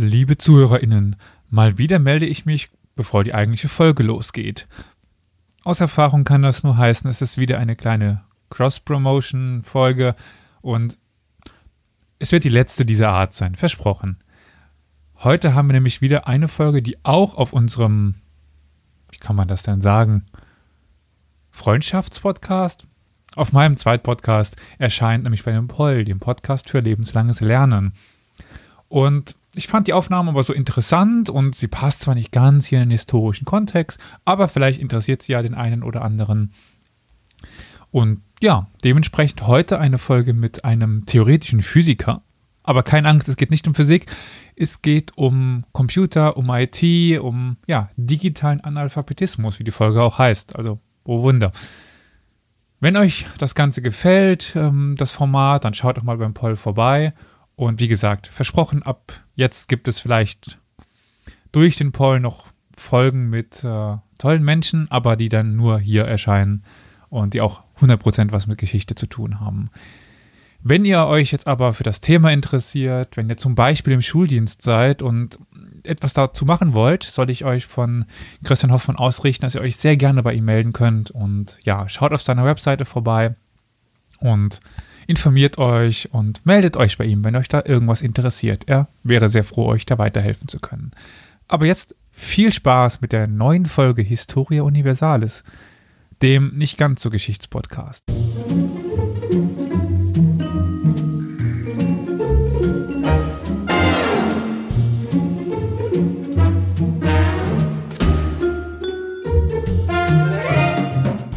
Liebe ZuhörerInnen, mal wieder melde ich mich, bevor die eigentliche Folge losgeht. Aus Erfahrung kann das nur heißen, es ist wieder eine kleine Cross-Promotion-Folge und es wird die letzte dieser Art sein, versprochen. Heute haben wir nämlich wieder eine Folge, die auch auf unserem, wie kann man das denn sagen, Freundschaftspodcast? Auf meinem Zweitpodcast erscheint nämlich bei dem Poll, dem Podcast für lebenslanges Lernen. Und ich fand die Aufnahme aber so interessant und sie passt zwar nicht ganz hier in den historischen Kontext, aber vielleicht interessiert sie ja den einen oder anderen. Und ja, dementsprechend heute eine Folge mit einem theoretischen Physiker. Aber keine Angst, es geht nicht um Physik, es geht um Computer, um IT, um ja, digitalen Analphabetismus, wie die Folge auch heißt. Also, oh Wunder. Wenn euch das Ganze gefällt, ähm, das Format, dann schaut doch mal beim Poll vorbei. Und wie gesagt, versprochen, ab jetzt gibt es vielleicht durch den Poll noch Folgen mit äh, tollen Menschen, aber die dann nur hier erscheinen und die auch 100% was mit Geschichte zu tun haben. Wenn ihr euch jetzt aber für das Thema interessiert, wenn ihr zum Beispiel im Schuldienst seid und etwas dazu machen wollt, soll ich euch von Christian Hoffmann ausrichten, dass ihr euch sehr gerne bei ihm melden könnt. Und ja, schaut auf seiner Webseite vorbei und informiert euch und meldet euch bei ihm, wenn euch da irgendwas interessiert. Er wäre sehr froh, euch da weiterhelfen zu können. Aber jetzt viel Spaß mit der neuen Folge Historia Universalis, dem nicht ganz so Geschichtspodcast.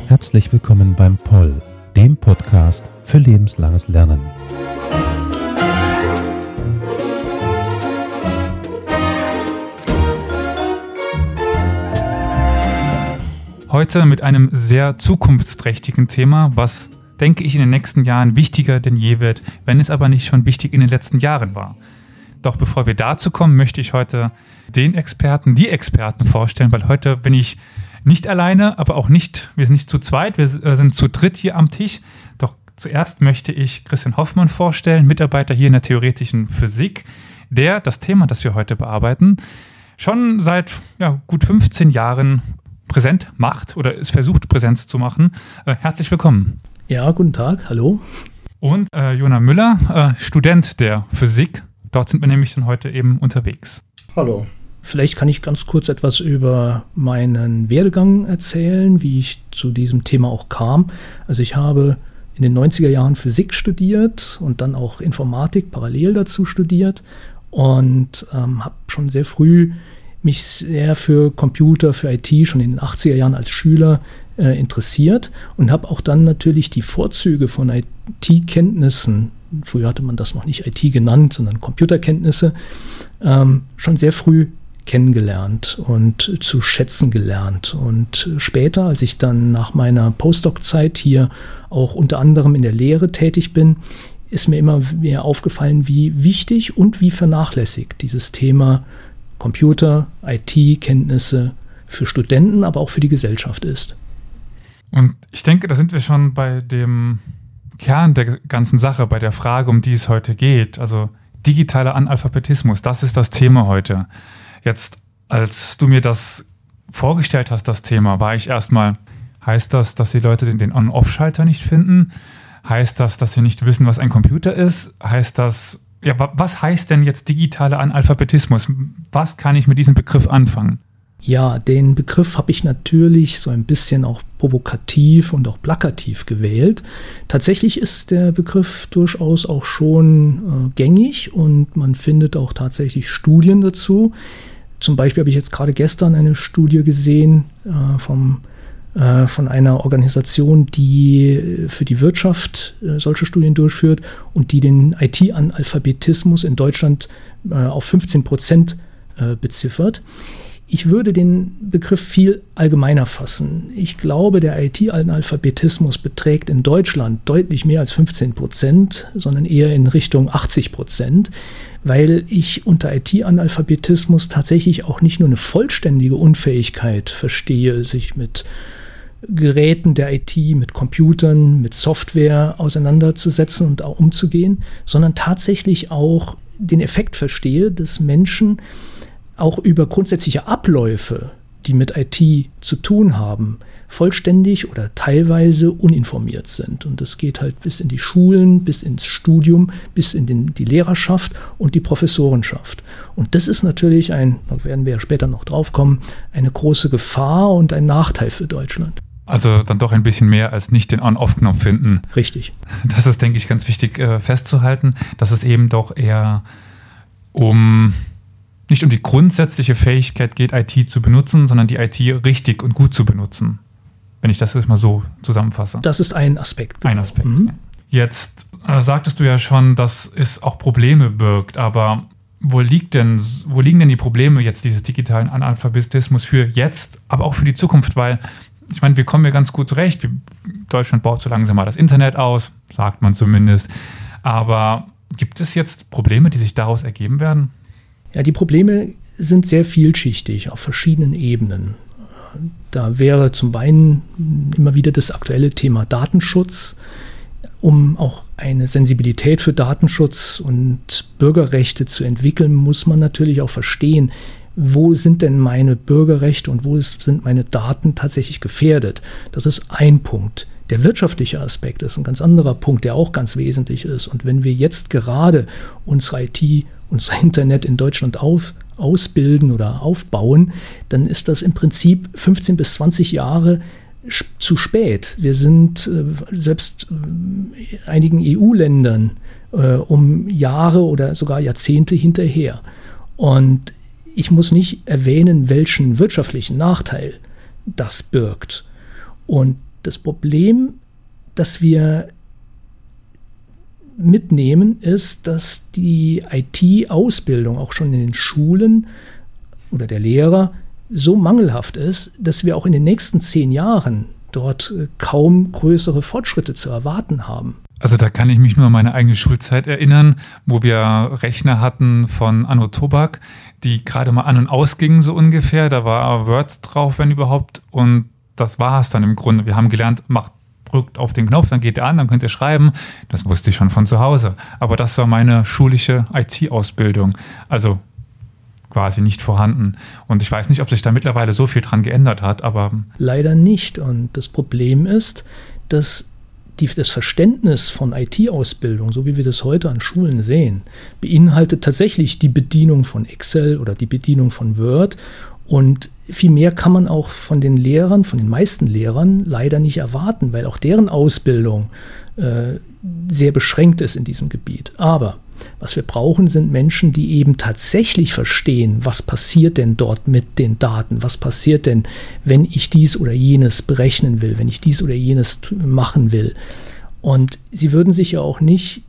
Herzlich willkommen beim Poll, dem Podcast für lebenslanges Lernen. Heute mit einem sehr zukunftsträchtigen Thema, was, denke ich, in den nächsten Jahren wichtiger denn je wird, wenn es aber nicht schon wichtig in den letzten Jahren war. Doch bevor wir dazu kommen, möchte ich heute den Experten, die Experten vorstellen, weil heute bin ich nicht alleine, aber auch nicht, wir sind nicht zu zweit, wir sind zu dritt hier am Tisch. Zuerst möchte ich Christian Hoffmann vorstellen, Mitarbeiter hier in der theoretischen Physik, der das Thema, das wir heute bearbeiten, schon seit ja, gut 15 Jahren präsent macht oder es versucht, Präsenz zu machen. Äh, herzlich willkommen. Ja, guten Tag, hallo. Und äh, Jona Müller, äh, Student der Physik. Dort sind wir nämlich dann heute eben unterwegs. Hallo. Vielleicht kann ich ganz kurz etwas über meinen Werdegang erzählen, wie ich zu diesem Thema auch kam. Also ich habe in den 90er Jahren Physik studiert und dann auch Informatik parallel dazu studiert und ähm, habe schon sehr früh mich sehr für Computer, für IT schon in den 80er Jahren als Schüler äh, interessiert und habe auch dann natürlich die Vorzüge von IT-Kenntnissen, früher hatte man das noch nicht IT genannt, sondern Computerkenntnisse, ähm, schon sehr früh kennengelernt und zu schätzen gelernt. Und später, als ich dann nach meiner Postdoc-Zeit hier auch unter anderem in der Lehre tätig bin, ist mir immer mehr aufgefallen, wie wichtig und wie vernachlässigt dieses Thema Computer, IT-Kenntnisse für Studenten, aber auch für die Gesellschaft ist. Und ich denke, da sind wir schon bei dem Kern der ganzen Sache, bei der Frage, um die es heute geht. Also digitaler Analphabetismus, das ist das Thema heute. Jetzt, als du mir das vorgestellt hast, das Thema, war ich erstmal, heißt das, dass die Leute den, den On-Off-Schalter nicht finden? Heißt das, dass sie nicht wissen, was ein Computer ist? Heißt das, ja, was heißt denn jetzt digitaler Analphabetismus? Was kann ich mit diesem Begriff anfangen? Ja, den Begriff habe ich natürlich so ein bisschen auch provokativ und auch plakativ gewählt. Tatsächlich ist der Begriff durchaus auch schon äh, gängig und man findet auch tatsächlich Studien dazu. Zum Beispiel habe ich jetzt gerade gestern eine Studie gesehen äh, vom, äh, von einer Organisation, die für die Wirtschaft äh, solche Studien durchführt und die den IT-Analphabetismus in Deutschland äh, auf 15 Prozent äh, beziffert. Ich würde den Begriff viel allgemeiner fassen. Ich glaube, der IT-Analphabetismus beträgt in Deutschland deutlich mehr als 15 Prozent, sondern eher in Richtung 80 Prozent weil ich unter IT-Analphabetismus tatsächlich auch nicht nur eine vollständige Unfähigkeit verstehe, sich mit Geräten der IT, mit Computern, mit Software auseinanderzusetzen und auch umzugehen, sondern tatsächlich auch den Effekt verstehe, dass Menschen auch über grundsätzliche Abläufe, die mit IT zu tun haben, vollständig oder teilweise uninformiert sind. Und das geht halt bis in die Schulen, bis ins Studium, bis in den, die Lehrerschaft und die Professorenschaft. Und das ist natürlich ein, da werden wir ja später noch drauf kommen, eine große Gefahr und ein Nachteil für Deutschland. Also dann doch ein bisschen mehr als nicht den On-Off-Knopf finden. Richtig. Das ist, denke ich, ganz wichtig äh, festzuhalten, dass es eben doch eher um nicht um die grundsätzliche Fähigkeit geht, IT zu benutzen, sondern die IT richtig und gut zu benutzen. Wenn ich das jetzt mal so zusammenfasse. Das ist ein Aspekt. Ein Aspekt. Mhm. Jetzt äh, sagtest du ja schon, dass es auch Probleme birgt, aber wo liegt denn, wo liegen denn die Probleme jetzt dieses digitalen Analphabetismus für jetzt, aber auch für die Zukunft? Weil ich meine, wir kommen ja ganz gut zurecht. Deutschland baut so langsam mal das Internet aus, sagt man zumindest. Aber gibt es jetzt Probleme, die sich daraus ergeben werden? Ja, die Probleme sind sehr vielschichtig auf verschiedenen Ebenen. Da wäre zum einen immer wieder das aktuelle Thema Datenschutz. Um auch eine Sensibilität für Datenschutz und Bürgerrechte zu entwickeln, muss man natürlich auch verstehen, wo sind denn meine Bürgerrechte und wo sind meine Daten tatsächlich gefährdet. Das ist ein Punkt. Der wirtschaftliche Aspekt ist ein ganz anderer Punkt, der auch ganz wesentlich ist. Und wenn wir jetzt gerade unsere IT, unser Internet in Deutschland auf, ausbilden oder aufbauen, dann ist das im Prinzip 15 bis 20 Jahre zu spät. Wir sind äh, selbst äh, einigen EU-Ländern äh, um Jahre oder sogar Jahrzehnte hinterher. Und ich muss nicht erwähnen, welchen wirtschaftlichen Nachteil das birgt. Und das Problem, das wir mitnehmen, ist, dass die IT-Ausbildung auch schon in den Schulen oder der Lehrer so mangelhaft ist, dass wir auch in den nächsten zehn Jahren dort äh, kaum größere Fortschritte zu erwarten haben. Also da kann ich mich nur an meine eigene Schulzeit erinnern, wo wir Rechner hatten von Anno Tobak, die gerade mal an und ausgingen so ungefähr. Da war Word drauf, wenn überhaupt. Und das war es dann im Grunde. Wir haben gelernt, macht drückt auf den Knopf, dann geht er an, dann könnt ihr schreiben. Das wusste ich schon von zu Hause. Aber das war meine schulische IT-Ausbildung. Also quasi nicht vorhanden. Und ich weiß nicht, ob sich da mittlerweile so viel dran geändert hat, aber. Leider nicht. Und das Problem ist, dass die, das Verständnis von IT-Ausbildung, so wie wir das heute an Schulen sehen, beinhaltet tatsächlich die Bedienung von Excel oder die Bedienung von Word. Und viel mehr kann man auch von den Lehrern, von den meisten Lehrern leider nicht erwarten, weil auch deren Ausbildung äh, sehr beschränkt ist in diesem Gebiet. Aber was wir brauchen, sind Menschen, die eben tatsächlich verstehen, was passiert denn dort mit den Daten, was passiert denn, wenn ich dies oder jenes berechnen will, wenn ich dies oder jenes machen will. Und sie würden sich ja auch nicht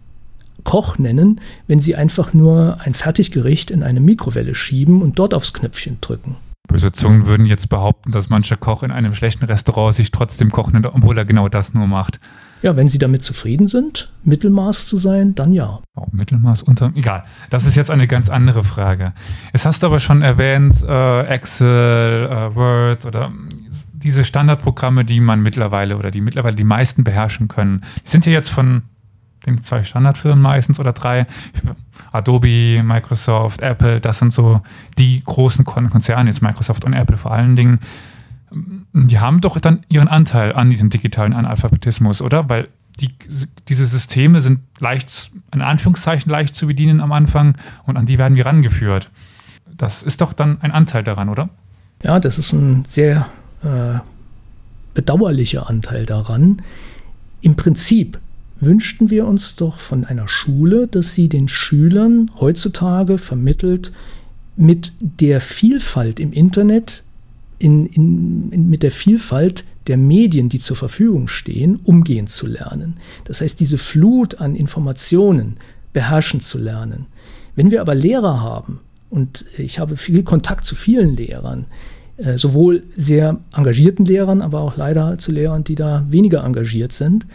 Koch nennen, wenn sie einfach nur ein Fertiggericht in eine Mikrowelle schieben und dort aufs Knöpfchen drücken. Böse Zungen würden jetzt behaupten, dass mancher Koch in einem schlechten Restaurant sich trotzdem kochen, obwohl er genau das nur macht. Ja, wenn Sie damit zufrieden sind, Mittelmaß zu sein, dann ja. Oh, Mittelmaß unter, egal. Das ist jetzt eine ganz andere Frage. Es hast du aber schon erwähnt, äh, Excel, äh, Word oder diese Standardprogramme, die man mittlerweile oder die mittlerweile die meisten beherrschen können. Die sind ja jetzt von den zwei Standardfirmen meistens oder drei. Adobe, Microsoft, Apple, das sind so die großen Konzerne, jetzt Microsoft und Apple vor allen Dingen die haben doch dann ihren Anteil an diesem digitalen Analphabetismus, oder? Weil die, diese Systeme sind leicht, in Anführungszeichen leicht zu bedienen am Anfang und an die werden wir rangeführt. Das ist doch dann ein Anteil daran, oder? Ja, das ist ein sehr äh, bedauerlicher Anteil daran. Im Prinzip wünschten wir uns doch von einer Schule, dass sie den Schülern heutzutage vermittelt, mit der Vielfalt im Internet in, in, in, mit der Vielfalt der Medien, die zur Verfügung stehen, umgehen zu lernen. Das heißt, diese Flut an Informationen beherrschen zu lernen. Wenn wir aber Lehrer haben, und ich habe viel Kontakt zu vielen Lehrern, äh, sowohl sehr engagierten Lehrern, aber auch leider zu Lehrern, die da weniger engagiert sind,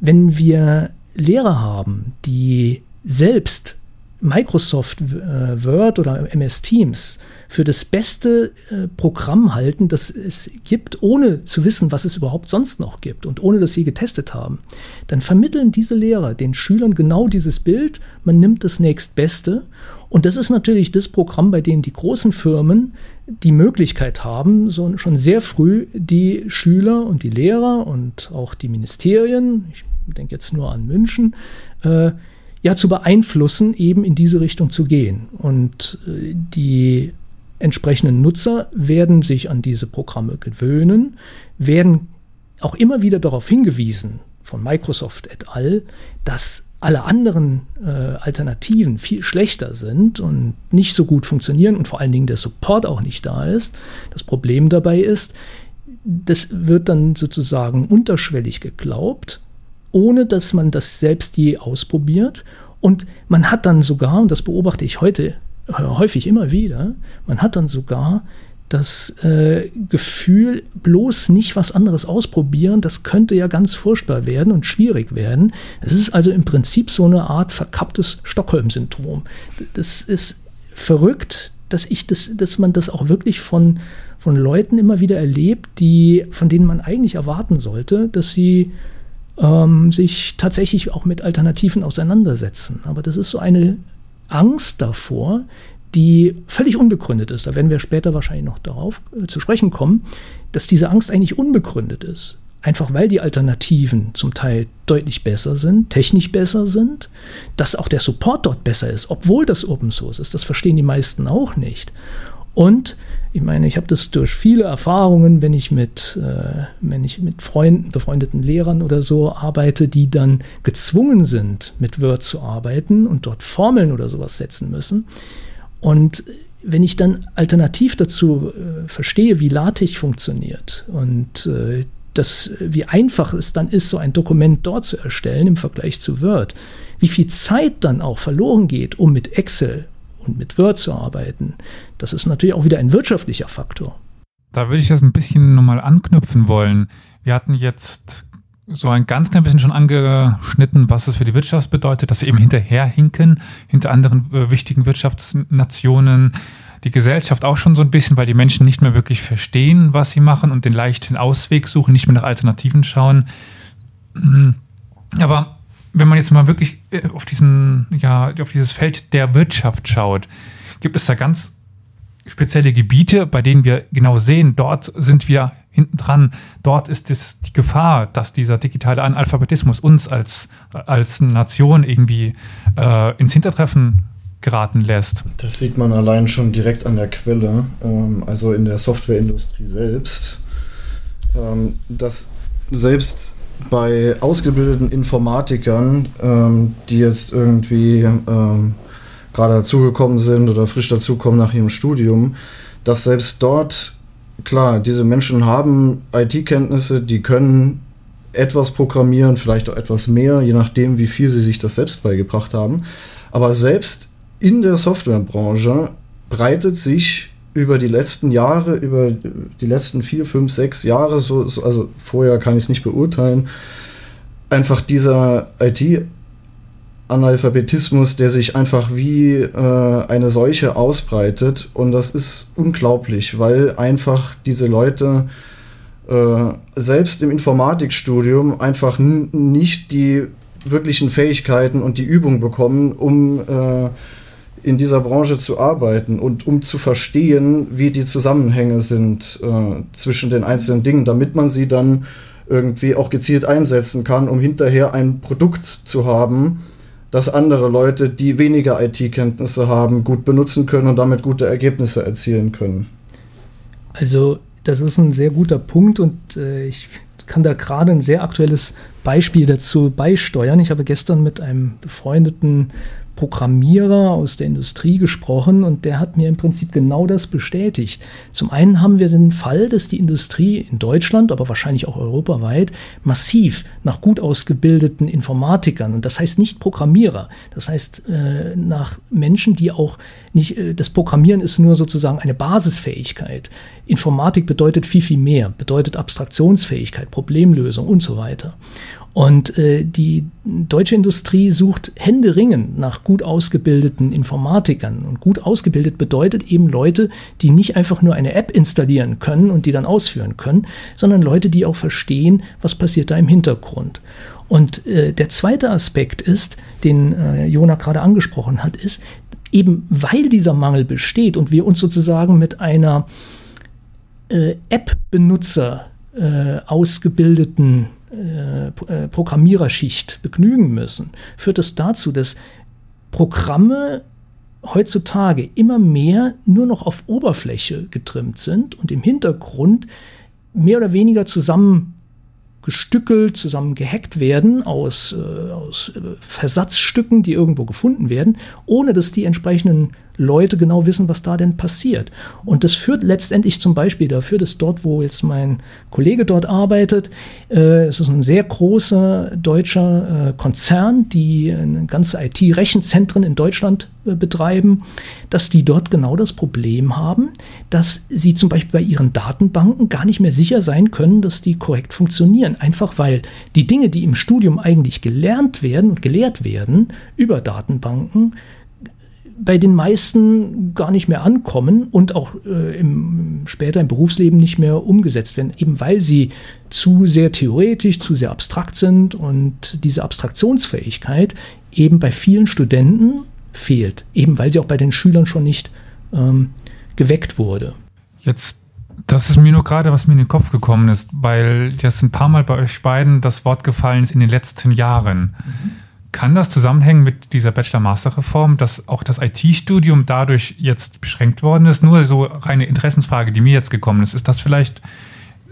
wenn wir Lehrer haben, die selbst Microsoft äh, Word oder MS Teams für das beste äh, Programm halten, das es gibt, ohne zu wissen, was es überhaupt sonst noch gibt und ohne dass sie getestet haben, dann vermitteln diese Lehrer den Schülern genau dieses Bild. Man nimmt das nächstbeste. Und das ist natürlich das Programm, bei dem die großen Firmen die Möglichkeit haben, so schon sehr früh die Schüler und die Lehrer und auch die Ministerien, ich denke jetzt nur an München, äh, ja zu beeinflussen, eben in diese Richtung zu gehen. Und äh, die entsprechenden Nutzer werden sich an diese Programme gewöhnen, werden auch immer wieder darauf hingewiesen von Microsoft et al., dass alle anderen äh, Alternativen viel schlechter sind und nicht so gut funktionieren und vor allen Dingen der Support auch nicht da ist. Das Problem dabei ist, das wird dann sozusagen unterschwellig geglaubt ohne dass man das selbst je ausprobiert. Und man hat dann sogar, und das beobachte ich heute äh, häufig immer wieder, man hat dann sogar das äh, Gefühl, bloß nicht was anderes ausprobieren, das könnte ja ganz furchtbar werden und schwierig werden. Es ist also im Prinzip so eine Art verkapptes Stockholm-Syndrom. Das ist verrückt, dass ich das, dass man das auch wirklich von, von Leuten immer wieder erlebt, die, von denen man eigentlich erwarten sollte, dass sie ähm, sich tatsächlich auch mit Alternativen auseinandersetzen. Aber das ist so eine Angst davor, die völlig unbegründet ist. Da werden wir später wahrscheinlich noch darauf äh, zu sprechen kommen, dass diese Angst eigentlich unbegründet ist. Einfach weil die Alternativen zum Teil deutlich besser sind, technisch besser sind, dass auch der Support dort besser ist, obwohl das Open Source ist. Das verstehen die meisten auch nicht. Und ich meine, ich habe das durch viele Erfahrungen, wenn ich mit, äh, wenn ich mit Freunden, befreundeten Lehrern oder so arbeite, die dann gezwungen sind, mit Word zu arbeiten und dort Formeln oder sowas setzen müssen. Und wenn ich dann alternativ dazu äh, verstehe, wie LaTeX funktioniert und äh, das, wie einfach es dann ist, so ein Dokument dort zu erstellen im Vergleich zu Word, wie viel Zeit dann auch verloren geht, um mit Excel und mit Word zu arbeiten, das ist natürlich auch wieder ein wirtschaftlicher Faktor. Da würde ich das ein bisschen nochmal anknüpfen wollen. Wir hatten jetzt so ein ganz klein bisschen schon angeschnitten, was es für die Wirtschaft bedeutet, dass sie eben hinterherhinken, hinter anderen äh, wichtigen Wirtschaftsnationen. Die Gesellschaft auch schon so ein bisschen, weil die Menschen nicht mehr wirklich verstehen, was sie machen und den leichten Ausweg suchen, nicht mehr nach Alternativen schauen. Aber wenn man jetzt mal wirklich äh, auf diesen, ja, auf dieses Feld der Wirtschaft schaut, gibt es da ganz spezielle Gebiete, bei denen wir genau sehen, dort sind wir hinten dran. Dort ist es die Gefahr, dass dieser digitale Analphabetismus uns als, als Nation irgendwie äh, ins Hintertreffen geraten lässt. Das sieht man allein schon direkt an der Quelle, ähm, also in der Softwareindustrie selbst, ähm, dass selbst bei ausgebildeten Informatikern, ähm, die jetzt irgendwie ähm, gerade dazugekommen sind oder frisch dazukommen nach ihrem Studium, dass selbst dort, klar, diese Menschen haben IT-Kenntnisse, die können etwas programmieren, vielleicht auch etwas mehr, je nachdem, wie viel sie sich das selbst beigebracht haben. Aber selbst in der Softwarebranche breitet sich über die letzten Jahre, über die letzten vier, fünf, sechs Jahre, so, so also vorher kann ich es nicht beurteilen, einfach dieser IT-Analphabetismus, der sich einfach wie äh, eine Seuche ausbreitet. Und das ist unglaublich, weil einfach diese Leute äh, selbst im Informatikstudium einfach nicht die wirklichen Fähigkeiten und die Übung bekommen, um äh, in dieser Branche zu arbeiten und um zu verstehen, wie die Zusammenhänge sind äh, zwischen den einzelnen Dingen, damit man sie dann irgendwie auch gezielt einsetzen kann, um hinterher ein Produkt zu haben, das andere Leute, die weniger IT-Kenntnisse haben, gut benutzen können und damit gute Ergebnisse erzielen können. Also das ist ein sehr guter Punkt und äh, ich kann da gerade ein sehr aktuelles Beispiel dazu beisteuern. Ich habe gestern mit einem befreundeten Programmierer aus der Industrie gesprochen und der hat mir im Prinzip genau das bestätigt. Zum einen haben wir den Fall, dass die Industrie in Deutschland, aber wahrscheinlich auch europaweit, massiv nach gut ausgebildeten Informatikern, und das heißt nicht Programmierer, das heißt äh, nach Menschen, die auch nicht, äh, das Programmieren ist nur sozusagen eine Basisfähigkeit. Informatik bedeutet viel, viel mehr, bedeutet Abstraktionsfähigkeit, Problemlösung und so weiter. Und äh, die deutsche Industrie sucht händeringend nach gut ausgebildeten Informatikern. Und gut ausgebildet bedeutet eben Leute, die nicht einfach nur eine App installieren können und die dann ausführen können, sondern Leute, die auch verstehen, was passiert da im Hintergrund. Und äh, der zweite Aspekt ist, den äh, Jona gerade angesprochen hat, ist, eben weil dieser Mangel besteht und wir uns sozusagen mit einer äh, App-Benutzer äh, ausgebildeten äh, äh, Programmiererschicht begnügen müssen, führt es dazu, dass Programme heutzutage immer mehr nur noch auf Oberfläche getrimmt sind und im Hintergrund mehr oder weniger zusammen gestückelt, zusammen gehackt werden aus, äh, aus äh, Versatzstücken, die irgendwo gefunden werden, ohne dass die entsprechenden Leute genau wissen, was da denn passiert. Und das führt letztendlich zum Beispiel dafür, dass dort, wo jetzt mein Kollege dort arbeitet, äh, es ist ein sehr großer deutscher äh, Konzern, die eine ganze IT-Rechenzentren in Deutschland äh, betreiben, dass die dort genau das Problem haben, dass sie zum Beispiel bei ihren Datenbanken gar nicht mehr sicher sein können, dass die korrekt funktionieren. Einfach weil die Dinge, die im Studium eigentlich gelernt werden und gelehrt werden über Datenbanken, bei den meisten gar nicht mehr ankommen und auch äh, im, später im Berufsleben nicht mehr umgesetzt werden, eben weil sie zu sehr theoretisch, zu sehr abstrakt sind und diese Abstraktionsfähigkeit eben bei vielen Studenten fehlt, eben weil sie auch bei den Schülern schon nicht ähm, geweckt wurde. Jetzt, das ist mir nur gerade, was mir in den Kopf gekommen ist, weil jetzt ein paar Mal bei euch beiden das Wort gefallen ist in den letzten Jahren. Mhm kann das zusammenhängen mit dieser Bachelor-Master-Reform, dass auch das IT-Studium dadurch jetzt beschränkt worden ist? Nur so reine Interessensfrage, die mir jetzt gekommen ist. Ist das vielleicht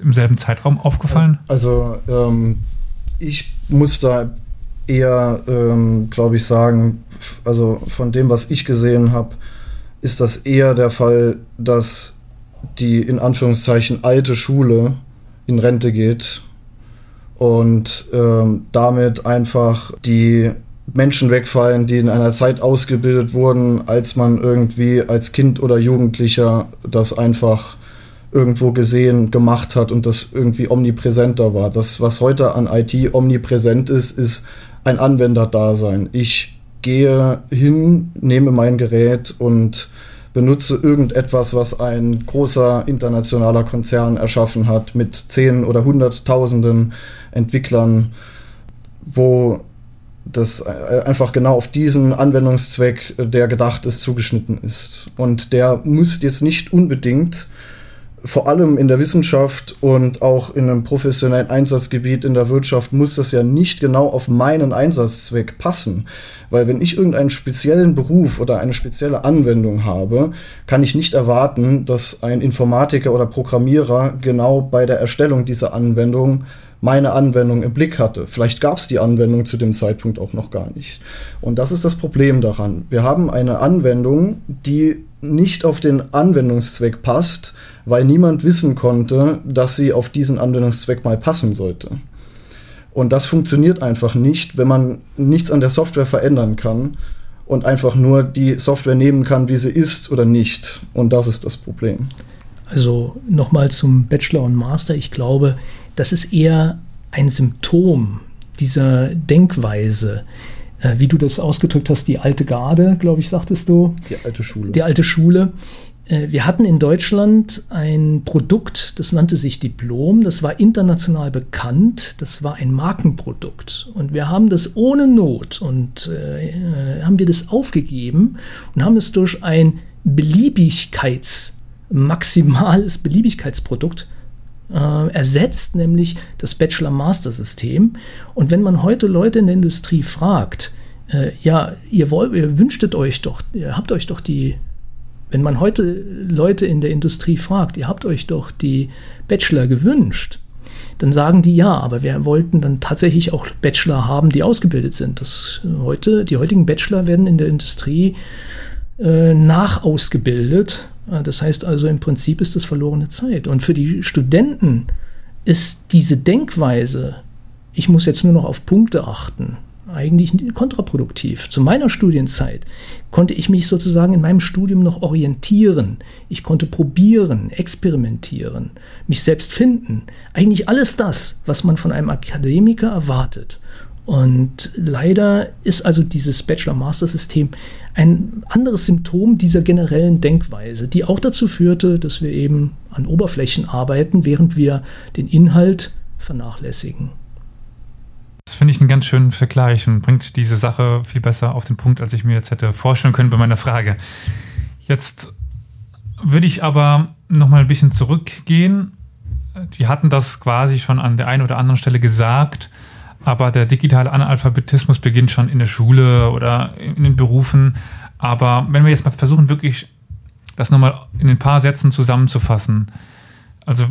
im selben Zeitraum aufgefallen? Also ähm, ich muss da eher, ähm, glaube ich, sagen, also von dem, was ich gesehen habe, ist das eher der Fall, dass die in Anführungszeichen alte Schule in Rente geht und ähm, damit einfach die Menschen wegfallen, die in einer Zeit ausgebildet wurden, als man irgendwie als Kind oder Jugendlicher das einfach irgendwo gesehen, gemacht hat und das irgendwie omnipräsenter war. Das, was heute an IT omnipräsent ist, ist ein Anwenderdasein. Ich gehe hin, nehme mein Gerät und benutze irgendetwas, was ein großer internationaler Konzern erschaffen hat mit zehn oder hunderttausenden Entwicklern, wo das äh, einfach genau auf diesen Anwendungszweck, äh, der gedacht ist, zugeschnitten ist. Und der muss jetzt nicht unbedingt vor allem in der Wissenschaft und auch in einem professionellen Einsatzgebiet in der Wirtschaft muss das ja nicht genau auf meinen Einsatzzweck passen. Weil wenn ich irgendeinen speziellen Beruf oder eine spezielle Anwendung habe, kann ich nicht erwarten, dass ein Informatiker oder Programmierer genau bei der Erstellung dieser Anwendung meine Anwendung im Blick hatte. Vielleicht gab es die Anwendung zu dem Zeitpunkt auch noch gar nicht. Und das ist das Problem daran. Wir haben eine Anwendung, die nicht auf den Anwendungszweck passt, weil niemand wissen konnte, dass sie auf diesen Anwendungszweck mal passen sollte. Und das funktioniert einfach nicht, wenn man nichts an der Software verändern kann und einfach nur die Software nehmen kann, wie sie ist oder nicht. Und das ist das Problem. Also nochmal zum Bachelor und Master. Ich glaube, das ist eher ein Symptom dieser Denkweise. Äh, wie du das ausgedrückt hast, die alte Garde, glaube ich, sagtest du. Die alte Schule. Die alte Schule. Äh, wir hatten in Deutschland ein Produkt, das nannte sich Diplom, das war international bekannt, das war ein Markenprodukt. Und wir haben das ohne Not und äh, haben wir das aufgegeben und haben es durch ein Beliebigkeits, maximales Beliebigkeitsprodukt äh, ersetzt, nämlich das Bachelor-Master-System. Und wenn man heute Leute in der Industrie fragt, äh, ja, ihr, wollt, ihr wünschtet euch doch, ihr habt euch doch die, wenn man heute Leute in der Industrie fragt, ihr habt euch doch die Bachelor gewünscht, dann sagen die ja, aber wir wollten dann tatsächlich auch Bachelor haben, die ausgebildet sind. Das heute, die heutigen Bachelor werden in der Industrie äh, nachausgebildet Ah, das heißt also, im Prinzip ist das verlorene Zeit. Und für die Studenten ist diese Denkweise, ich muss jetzt nur noch auf Punkte achten, eigentlich kontraproduktiv. Zu meiner Studienzeit konnte ich mich sozusagen in meinem Studium noch orientieren. Ich konnte probieren, experimentieren, mich selbst finden. Eigentlich alles das, was man von einem Akademiker erwartet. Und leider ist also dieses Bachelor-Master-System ein anderes Symptom dieser generellen Denkweise, die auch dazu führte, dass wir eben an Oberflächen arbeiten, während wir den Inhalt vernachlässigen. Das finde ich einen ganz schönen Vergleich und bringt diese Sache viel besser auf den Punkt, als ich mir jetzt hätte vorstellen können bei meiner Frage. Jetzt würde ich aber noch mal ein bisschen zurückgehen. Wir hatten das quasi schon an der einen oder anderen Stelle gesagt, aber der digitale Analphabetismus beginnt schon in der Schule oder in den Berufen. Aber wenn wir jetzt mal versuchen, wirklich das nochmal in ein paar Sätzen zusammenzufassen. Also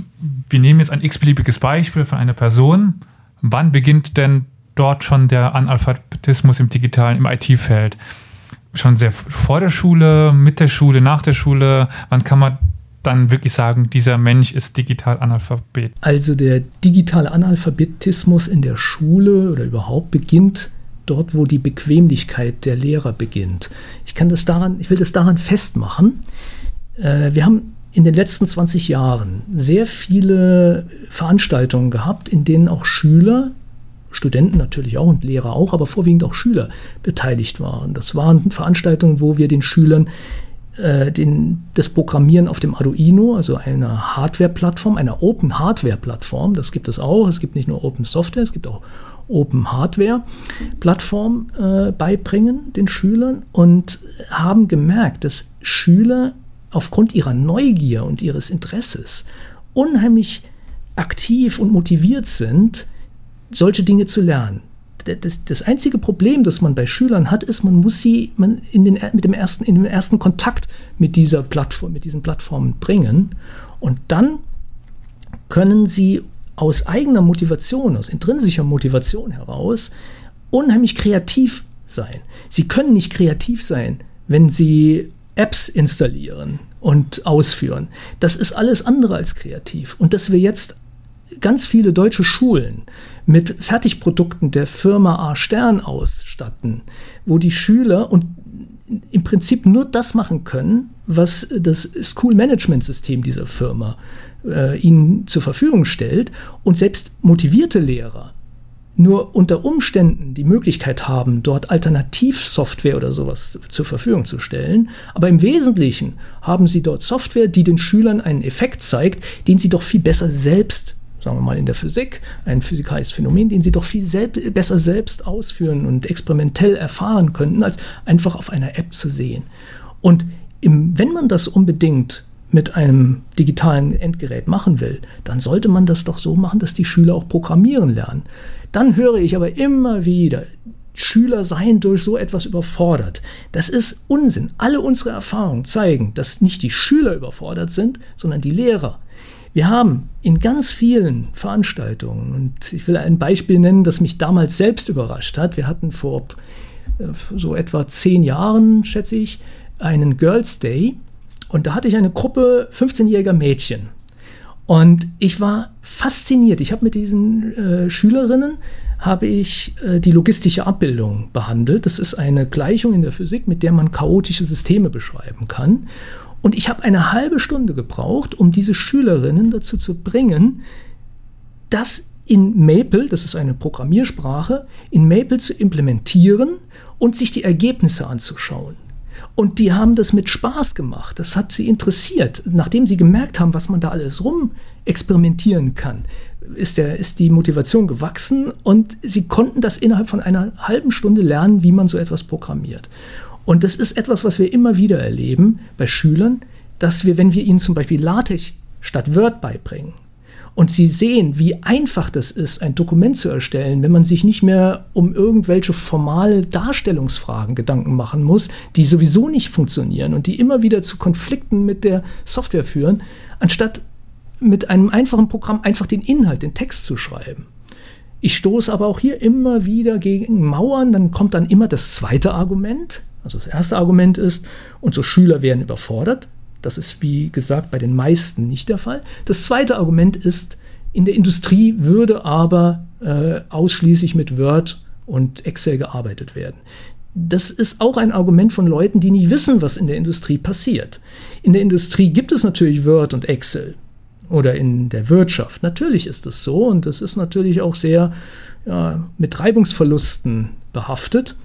wir nehmen jetzt ein x-beliebiges Beispiel von einer Person. Wann beginnt denn dort schon der Analphabetismus im digitalen, im IT-Feld? Schon sehr vor der Schule, mit der Schule, nach der Schule? Wann kann man dann wirklich sagen, dieser Mensch ist digital Analphabet? Also der digitale Analphabetismus in der Schule oder überhaupt beginnt dort, wo die Bequemlichkeit der Lehrer beginnt. Ich kann das daran, ich will das daran festmachen. Äh, wir haben in den letzten 20 Jahren sehr viele Veranstaltungen gehabt, in denen auch Schüler, Studenten natürlich auch und Lehrer auch, aber vorwiegend auch Schüler beteiligt waren. Das waren Veranstaltungen, wo wir den Schülern äh, den, das Programmieren auf dem Arduino, also einer Hardware-Plattform, einer Open Hardware-Plattform, das gibt es auch. Es gibt nicht nur Open Software, es gibt auch Open Hardware-Plattform äh, beibringen den Schülern und haben gemerkt, dass Schüler aufgrund ihrer Neugier und ihres Interesses unheimlich aktiv und motiviert sind, solche Dinge zu lernen das, das, einzige Problem, das man bei Schülern hat, ist, man muss sie man in, den, mit dem ersten, in den ersten Kontakt mit dieser Plattform, mit diesen Plattformen bringen. Und dann können sie aus eigener Motivation, aus intrinsischer Motivation heraus unheimlich kreativ sein. Sie können nicht kreativ sein, wenn sie Apps installieren und ausführen. Das ist alles andere als kreativ. Und dass wir jetzt ganz viele deutsche Schulen mit Fertigprodukten der Firma A Stern ausstatten, wo die Schüler und im Prinzip nur das machen können, was das School Management System dieser Firma äh, ihnen zur Verfügung stellt und selbst motivierte Lehrer nur unter Umständen die Möglichkeit haben, dort Alternativsoftware oder sowas zur Verfügung zu stellen. Aber im Wesentlichen haben sie dort Software, die den Schülern einen Effekt zeigt, den sie doch viel besser selbst sagen wir mal in der Physik, ein physikalisches Phänomen, den sie doch viel selbst, besser selbst ausführen und experimentell erfahren könnten, als einfach auf einer App zu sehen. Und im, wenn man das unbedingt mit einem digitalen Endgerät machen will, dann sollte man das doch so machen, dass die Schüler auch programmieren lernen. Dann höre ich aber immer wieder, Schüler seien durch so etwas überfordert. Das ist Unsinn. Alle unsere Erfahrungen zeigen, dass nicht die Schüler überfordert sind, sondern die Lehrer. Wir haben in ganz vielen Veranstaltungen, und ich will ein Beispiel nennen, das mich damals selbst überrascht hat. Wir hatten vor äh, so etwa zehn Jahren, schätze ich, einen Girls Day. Und da hatte ich eine Gruppe 15-jähriger Mädchen. Und ich war fasziniert. Ich habe mit diesen äh, Schülerinnen habe ich äh, die logistische Abbildung behandelt. Das ist eine Gleichung in der Physik, mit der man chaotische Systeme beschreiben kann. Und ich habe eine halbe Stunde gebraucht, um diese Schülerinnen dazu zu bringen, das in Maple, das ist eine Programmiersprache, in Maple zu implementieren und sich die Ergebnisse anzuschauen. Und die haben das mit Spaß gemacht. Das hat sie interessiert. Nachdem sie gemerkt haben, was man da alles rum experimentieren kann, ist, der, ist die Motivation gewachsen und sie konnten das innerhalb von einer halben Stunde lernen, wie man so etwas programmiert. Und das ist etwas, was wir immer wieder erleben bei Schülern, dass wir, wenn wir ihnen zum Beispiel LaTeX statt Word beibringen und sie sehen, wie einfach das ist, ein Dokument zu erstellen, wenn man sich nicht mehr um irgendwelche formale Darstellungsfragen Gedanken machen muss, die sowieso nicht funktionieren und die immer wieder zu Konflikten mit der Software führen, anstatt mit einem einfachen Programm einfach den Inhalt, den Text zu schreiben. Ich stoße aber auch hier immer wieder gegen Mauern, dann kommt dann immer das zweite Argument, also das erste Argument ist, unsere Schüler werden überfordert. Das ist, wie gesagt, bei den meisten nicht der Fall. Das zweite Argument ist, in der Industrie würde aber äh, ausschließlich mit Word und Excel gearbeitet werden. Das ist auch ein Argument von Leuten, die nicht wissen, was in der Industrie passiert. In der Industrie gibt es natürlich Word und Excel oder in der Wirtschaft. Natürlich ist das so und das ist natürlich auch sehr ja, mit Reibungsverlusten behaftet.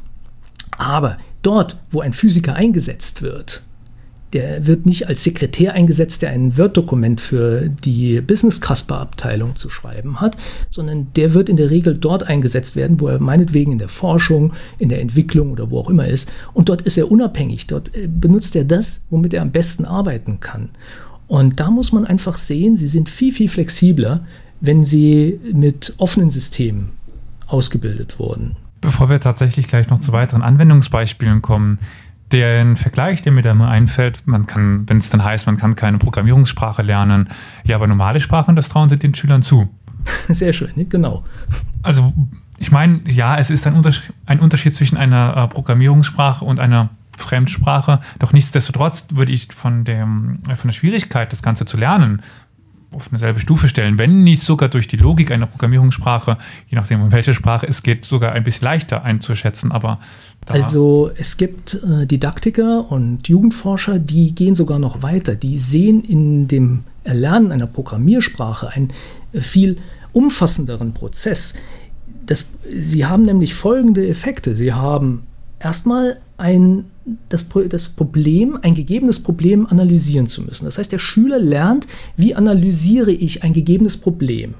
Aber dort, wo ein Physiker eingesetzt wird, der wird nicht als Sekretär eingesetzt, der ein Word-Dokument für die Business Casper-Abteilung zu schreiben hat, sondern der wird in der Regel dort eingesetzt werden, wo er meinetwegen in der Forschung, in der Entwicklung oder wo auch immer ist. Und dort ist er unabhängig. Dort äh, benutzt er das, womit er am besten arbeiten kann. Und da muss man einfach sehen, sie sind viel, viel flexibler, wenn sie mit offenen Systemen ausgebildet wurden. Bevor wir tatsächlich gleich noch zu weiteren Anwendungsbeispielen kommen, den Vergleich, der mir da mal einfällt, man kann, wenn es dann heißt, man kann keine Programmierungssprache lernen, ja, aber normale Sprachen, das trauen sie den Schülern zu. Sehr schön, genau. Also, ich meine, ja, es ist ein Unterschied, ein Unterschied zwischen einer äh, Programmierungssprache und einer Fremdsprache. Doch nichtsdestotrotz würde ich von, dem, von der Schwierigkeit, das Ganze zu lernen, auf eine selbe Stufe stellen, wenn nicht sogar durch die Logik einer Programmierungssprache, je nachdem, um welche Sprache es geht, sogar ein bisschen leichter einzuschätzen. Aber also es gibt äh, Didaktiker und Jugendforscher, die gehen sogar noch weiter. Die sehen in dem Erlernen einer Programmiersprache einen äh, viel umfassenderen Prozess. Das, sie haben nämlich folgende Effekte. Sie haben erstmal ein, das, das Problem, ein gegebenes Problem analysieren zu müssen. Das heißt, der Schüler lernt, wie analysiere ich ein gegebenes Problem.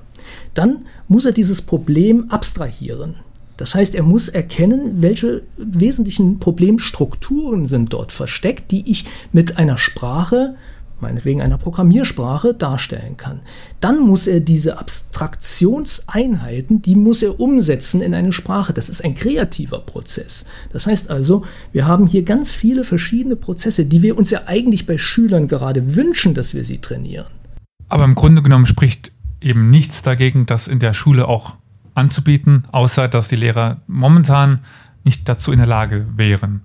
Dann muss er dieses Problem abstrahieren. Das heißt, er muss erkennen, welche wesentlichen Problemstrukturen sind dort versteckt, die ich mit einer Sprache, meinetwegen einer Programmiersprache, darstellen kann. Dann muss er diese Abstraktionseinheiten, die muss er umsetzen in eine Sprache. Das ist ein kreativer Prozess. Das heißt also, wir haben hier ganz viele verschiedene Prozesse, die wir uns ja eigentlich bei Schülern gerade wünschen, dass wir sie trainieren. Aber im Grunde genommen spricht eben nichts dagegen, dass in der Schule auch anzubieten, außer dass die Lehrer momentan nicht dazu in der Lage wären.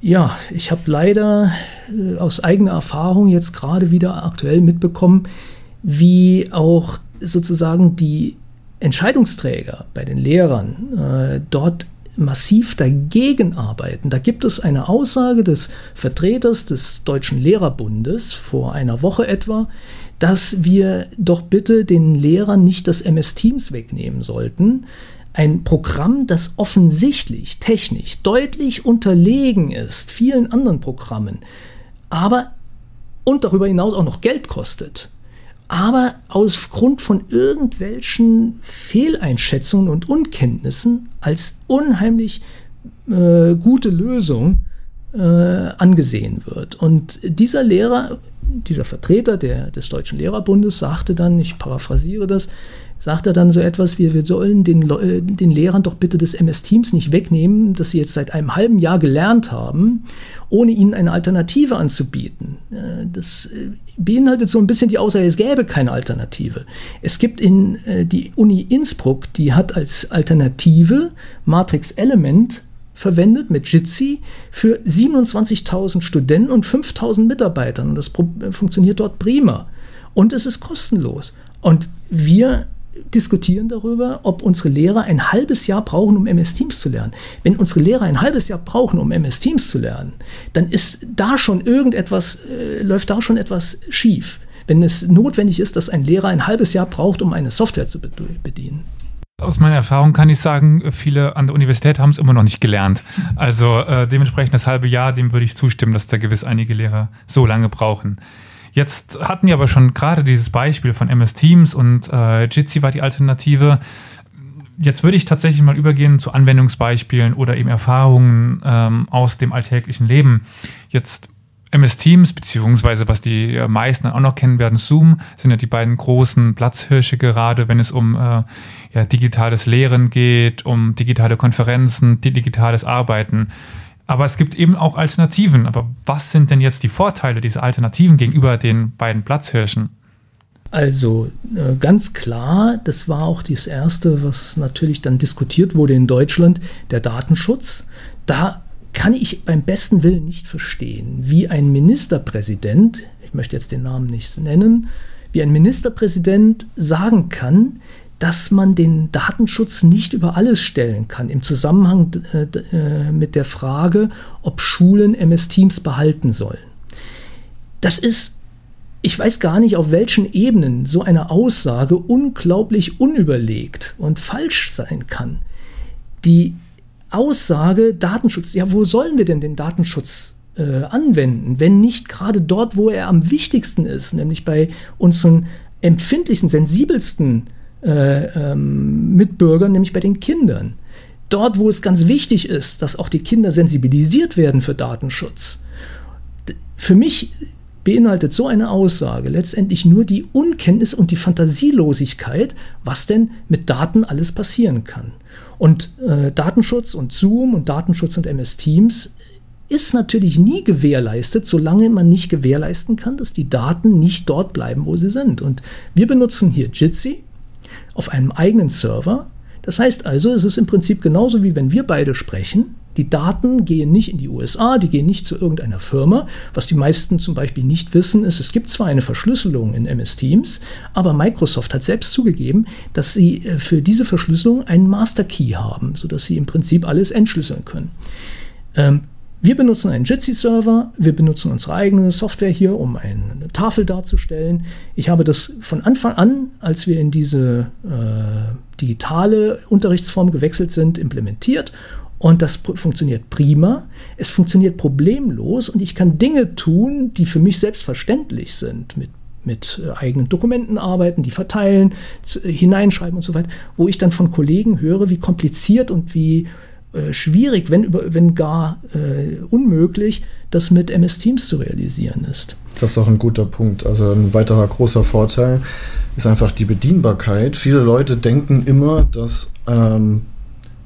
Ja, ich habe leider äh, aus eigener Erfahrung jetzt gerade wieder aktuell mitbekommen, wie auch sozusagen die Entscheidungsträger bei den Lehrern äh, dort massiv dagegen arbeiten. Da gibt es eine Aussage des Vertreters des Deutschen Lehrerbundes vor einer Woche etwa, dass wir doch bitte den Lehrern nicht das MS Teams wegnehmen sollten. Ein Programm, das offensichtlich technisch deutlich unterlegen ist vielen anderen Programmen, aber und darüber hinaus auch noch Geld kostet, aber aufgrund von irgendwelchen Fehleinschätzungen und Unkenntnissen als unheimlich äh, gute Lösung äh, angesehen wird. Und dieser Lehrer dieser Vertreter der, des Deutschen Lehrerbundes sagte dann, ich paraphrasiere das, sagte dann so etwas wie, wir sollen den, äh, den Lehrern doch bitte des MS Teams nicht wegnehmen, das sie jetzt seit einem halben Jahr gelernt haben, ohne ihnen eine Alternative anzubieten. Äh, das äh, beinhaltet so ein bisschen die Aussage, es gäbe keine Alternative. Es gibt in die Uni Innsbruck, die hat als Alternative Matrix Element verwendet mit Jitsi für 27.000 Studenten und 5.000 Mitarbeitern. Das funktioniert dort prima. Und es ist kostenlos. Und wir diskutieren darüber, ob unsere Lehrer ein halbes Jahr brauchen, um MS Teams zu lernen. Wenn unsere Lehrer ein halbes Jahr brauchen, um MS Teams zu lernen, dann ist da schon irgendetwas, äh, läuft da schon etwas schief. Wenn es notwendig ist, dass ein Lehrer ein halbes Jahr braucht, um eine Software zu bedienen. Aus meiner Erfahrung kann ich sagen, viele an der Universität haben es immer noch nicht gelernt. Also äh, dementsprechend das halbe Jahr, dem würde ich zustimmen, dass da gewiss einige Lehrer so lange brauchen. Jetzt hatten wir aber schon gerade dieses Beispiel von MS Teams und äh, Jitsi war die Alternative. Jetzt würde ich tatsächlich mal übergehen zu Anwendungsbeispielen oder eben Erfahrungen ähm, aus dem alltäglichen Leben. Jetzt MS Teams, beziehungsweise was die meisten auch noch kennen werden, Zoom, sind ja die beiden großen Platzhirsche gerade, wenn es um äh, ja, digitales Lehren geht, um digitale Konferenzen, digitales Arbeiten. Aber es gibt eben auch Alternativen. Aber was sind denn jetzt die Vorteile dieser Alternativen gegenüber den beiden Platzhirschen? Also äh, ganz klar, das war auch das Erste, was natürlich dann diskutiert wurde in Deutschland, der Datenschutz. Da kann ich beim besten Willen nicht verstehen, wie ein Ministerpräsident, ich möchte jetzt den Namen nicht nennen, wie ein Ministerpräsident sagen kann, dass man den Datenschutz nicht über alles stellen kann im Zusammenhang äh, äh mit der Frage, ob Schulen MS Teams behalten sollen. Das ist ich weiß gar nicht, auf welchen Ebenen so eine Aussage unglaublich unüberlegt und falsch sein kann. Die Aussage Datenschutz, ja, wo sollen wir denn den Datenschutz äh, anwenden, wenn nicht gerade dort, wo er am wichtigsten ist, nämlich bei unseren empfindlichsten, sensibelsten äh, ähm, Mitbürgern, nämlich bei den Kindern. Dort, wo es ganz wichtig ist, dass auch die Kinder sensibilisiert werden für Datenschutz. Für mich beinhaltet so eine Aussage letztendlich nur die Unkenntnis und die Fantasielosigkeit, was denn mit Daten alles passieren kann. Und äh, Datenschutz und Zoom und Datenschutz und MS Teams ist natürlich nie gewährleistet, solange man nicht gewährleisten kann, dass die Daten nicht dort bleiben, wo sie sind. Und wir benutzen hier Jitsi auf einem eigenen Server. Das heißt also, es ist im Prinzip genauso wie wenn wir beide sprechen. Die Daten gehen nicht in die USA, die gehen nicht zu irgendeiner Firma. Was die meisten zum Beispiel nicht wissen, ist, es gibt zwar eine Verschlüsselung in MS Teams, aber Microsoft hat selbst zugegeben, dass sie äh, für diese Verschlüsselung einen Master Key haben, sodass sie im Prinzip alles entschlüsseln können. Ähm, wir benutzen einen Jitsi-Server, wir benutzen unsere eigene Software hier, um eine Tafel darzustellen. Ich habe das von Anfang an, als wir in diese äh, digitale Unterrichtsform gewechselt sind, implementiert und das funktioniert prima. Es funktioniert problemlos und ich kann Dinge tun, die für mich selbstverständlich sind, mit, mit äh, eigenen Dokumenten arbeiten, die verteilen, hineinschreiben und so weiter, wo ich dann von Kollegen höre, wie kompliziert und wie äh, schwierig, wenn, wenn gar äh, unmöglich, das mit MS Teams zu realisieren ist. Das ist auch ein guter Punkt. Also ein weiterer großer Vorteil ist einfach die Bedienbarkeit. Viele Leute denken immer, dass ähm,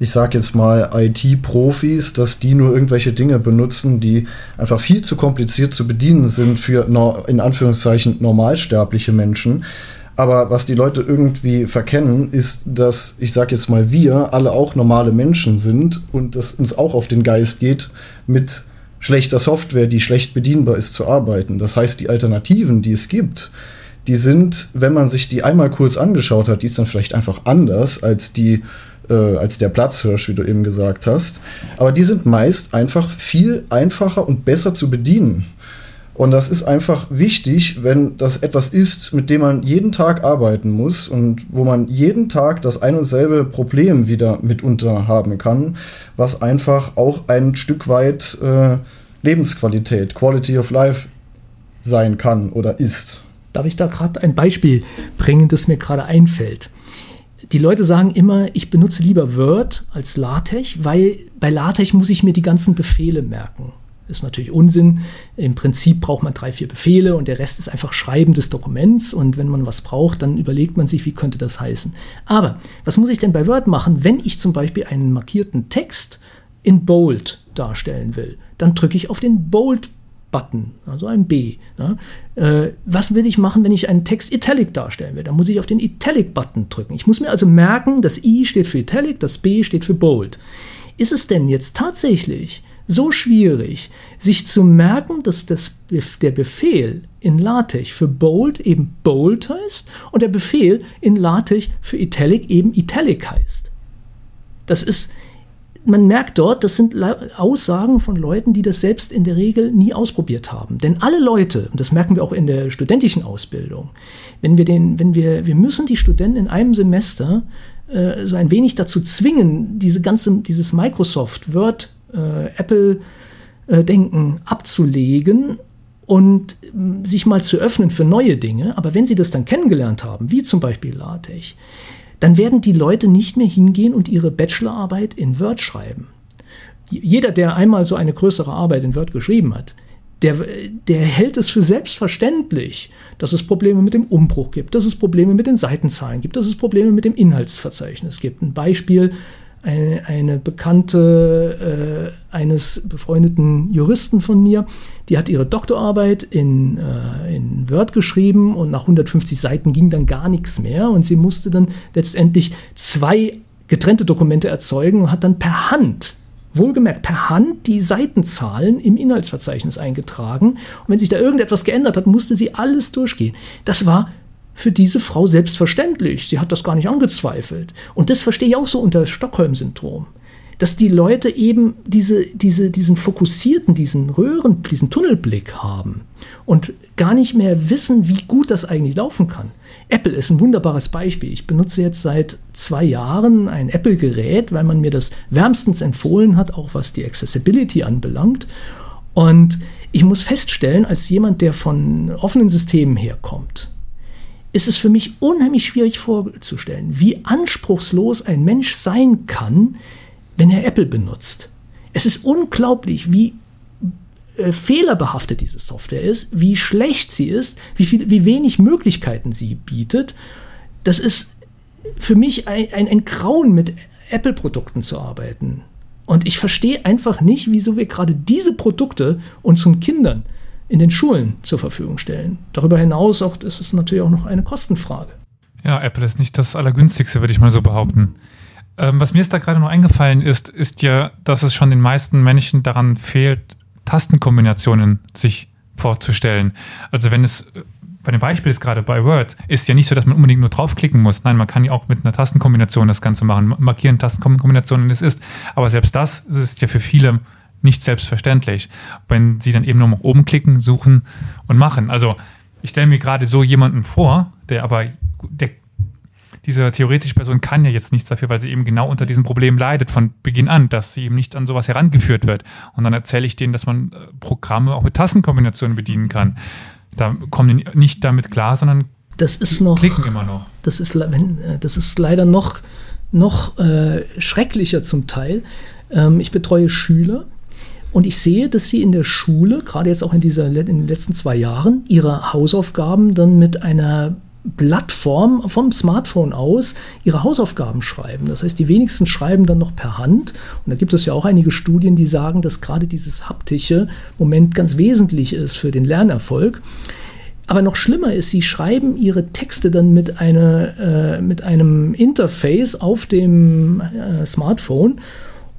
ich sage jetzt mal, IT-Profis, dass die nur irgendwelche Dinge benutzen, die einfach viel zu kompliziert zu bedienen sind für in Anführungszeichen normalsterbliche Menschen. Aber was die Leute irgendwie verkennen, ist, dass, ich sage jetzt mal, wir alle auch normale Menschen sind und es uns auch auf den Geist geht, mit schlechter Software, die schlecht bedienbar ist, zu arbeiten. Das heißt, die Alternativen, die es gibt, die sind, wenn man sich die einmal kurz angeschaut hat, die ist dann vielleicht einfach anders als die äh, als der Platzhirsch, wie du eben gesagt hast. Aber die sind meist einfach viel einfacher und besser zu bedienen. Und das ist einfach wichtig, wenn das etwas ist, mit dem man jeden Tag arbeiten muss und wo man jeden Tag das ein und selbe Problem wieder mitunter haben kann, was einfach auch ein Stück weit äh, Lebensqualität, Quality of Life sein kann oder ist. Darf ich da gerade ein Beispiel bringen, das mir gerade einfällt? die Leute sagen immer, ich benutze lieber Word als LaTeX, weil bei LaTeX muss ich mir die ganzen Befehle merken. Ist natürlich Unsinn. Im Prinzip braucht man drei, vier Befehle und der Rest ist einfach Schreiben des Dokuments. Und wenn man was braucht, dann überlegt man sich, wie könnte das heißen. Aber was muss ich denn bei Word machen, wenn ich zum Beispiel einen markierten Text in Bold darstellen will? Dann drücke ich auf den Bold Button, also ein B. Ne? Äh, was will ich machen, wenn ich einen Text Italic darstellen will? Dann muss ich auf den Italic-Button drücken. Ich muss mir also merken, das I steht für Italic, das B steht für Bold. Ist es denn jetzt tatsächlich so schwierig, sich zu merken, dass das, der Befehl in LaTeX für Bold eben Bold heißt und der Befehl in LaTeX für Italic eben Italic heißt? Das ist man merkt dort, das sind Aussagen von Leuten, die das selbst in der Regel nie ausprobiert haben. Denn alle Leute, und das merken wir auch in der studentischen Ausbildung, wenn wir den, wenn wir, wir müssen die Studenten in einem Semester äh, so ein wenig dazu zwingen, diese ganze, dieses Microsoft, Word, äh, Apple äh, abzulegen und äh, sich mal zu öffnen für neue Dinge. Aber wenn sie das dann kennengelernt haben, wie zum Beispiel LaTeX, dann werden die Leute nicht mehr hingehen und ihre Bachelorarbeit in Word schreiben. Jeder, der einmal so eine größere Arbeit in Word geschrieben hat, der, der hält es für selbstverständlich, dass es Probleme mit dem Umbruch gibt, dass es Probleme mit den Seitenzahlen gibt, dass es Probleme mit dem Inhaltsverzeichnis gibt. Ein Beispiel, eine, eine Bekannte äh, eines befreundeten Juristen von mir, die hat ihre Doktorarbeit in, äh, in Word geschrieben und nach 150 Seiten ging dann gar nichts mehr und sie musste dann letztendlich zwei getrennte Dokumente erzeugen und hat dann per Hand wohlgemerkt per Hand die Seitenzahlen im Inhaltsverzeichnis eingetragen. Und wenn sich da irgendetwas geändert hat, musste sie alles durchgehen. Das war für diese Frau selbstverständlich. Sie hat das gar nicht angezweifelt. Und das verstehe ich auch so unter Stockholm-Syndrom. Dass die Leute eben diese, diese, diesen fokussierten, diesen Röhren, diesen Tunnelblick haben und gar nicht mehr wissen, wie gut das eigentlich laufen kann. Apple ist ein wunderbares Beispiel. Ich benutze jetzt seit zwei Jahren ein Apple-Gerät, weil man mir das wärmstens empfohlen hat, auch was die Accessibility anbelangt. Und ich muss feststellen, als jemand, der von offenen Systemen herkommt, ist es für mich unheimlich schwierig vorzustellen, wie anspruchslos ein Mensch sein kann, wenn er Apple benutzt. Es ist unglaublich, wie äh, fehlerbehaftet diese Software ist, wie schlecht sie ist, wie, viel, wie wenig Möglichkeiten sie bietet. Das ist für mich ein, ein, ein Grauen, mit Apple-Produkten zu arbeiten. Und ich verstehe einfach nicht, wieso wir gerade diese Produkte unseren Kindern in den Schulen zur Verfügung stellen. Darüber hinaus auch, ist es natürlich auch noch eine Kostenfrage. Ja, Apple ist nicht das Allergünstigste, würde ich mal so behaupten. Ähm, was mir jetzt da gerade noch eingefallen ist, ist ja, dass es schon den meisten Menschen daran fehlt, Tastenkombinationen sich vorzustellen. Also wenn es bei dem Beispiel ist gerade bei Word, ist ja nicht so, dass man unbedingt nur draufklicken muss. Nein, man kann ja auch mit einer Tastenkombination das Ganze machen. Markieren Tastenkombinationen, es ist. Aber selbst das ist ja für viele nicht selbstverständlich. Wenn sie dann eben nur noch oben klicken, suchen und machen. Also ich stelle mir gerade so jemanden vor, der aber, der diese theoretische Person kann ja jetzt nichts dafür, weil sie eben genau unter diesem Problem leidet von Beginn an, dass sie eben nicht an sowas herangeführt wird. Und dann erzähle ich denen, dass man äh, Programme auch mit Tastenkombinationen bedienen kann. Da kommen die nicht damit klar, sondern das ist noch, klicken immer noch. Das ist, äh, das ist leider noch, noch äh, schrecklicher zum Teil. Ähm, ich betreue Schüler und ich sehe, dass sie in der Schule, gerade jetzt auch in, dieser, in den letzten zwei Jahren, ihre Hausaufgaben dann mit einer Plattform vom Smartphone aus ihre Hausaufgaben schreiben. Das heißt, die wenigsten schreiben dann noch per Hand. Und da gibt es ja auch einige Studien, die sagen, dass gerade dieses haptische Moment ganz wesentlich ist für den Lernerfolg. Aber noch schlimmer ist, sie schreiben ihre Texte dann mit, eine, äh, mit einem Interface auf dem äh, Smartphone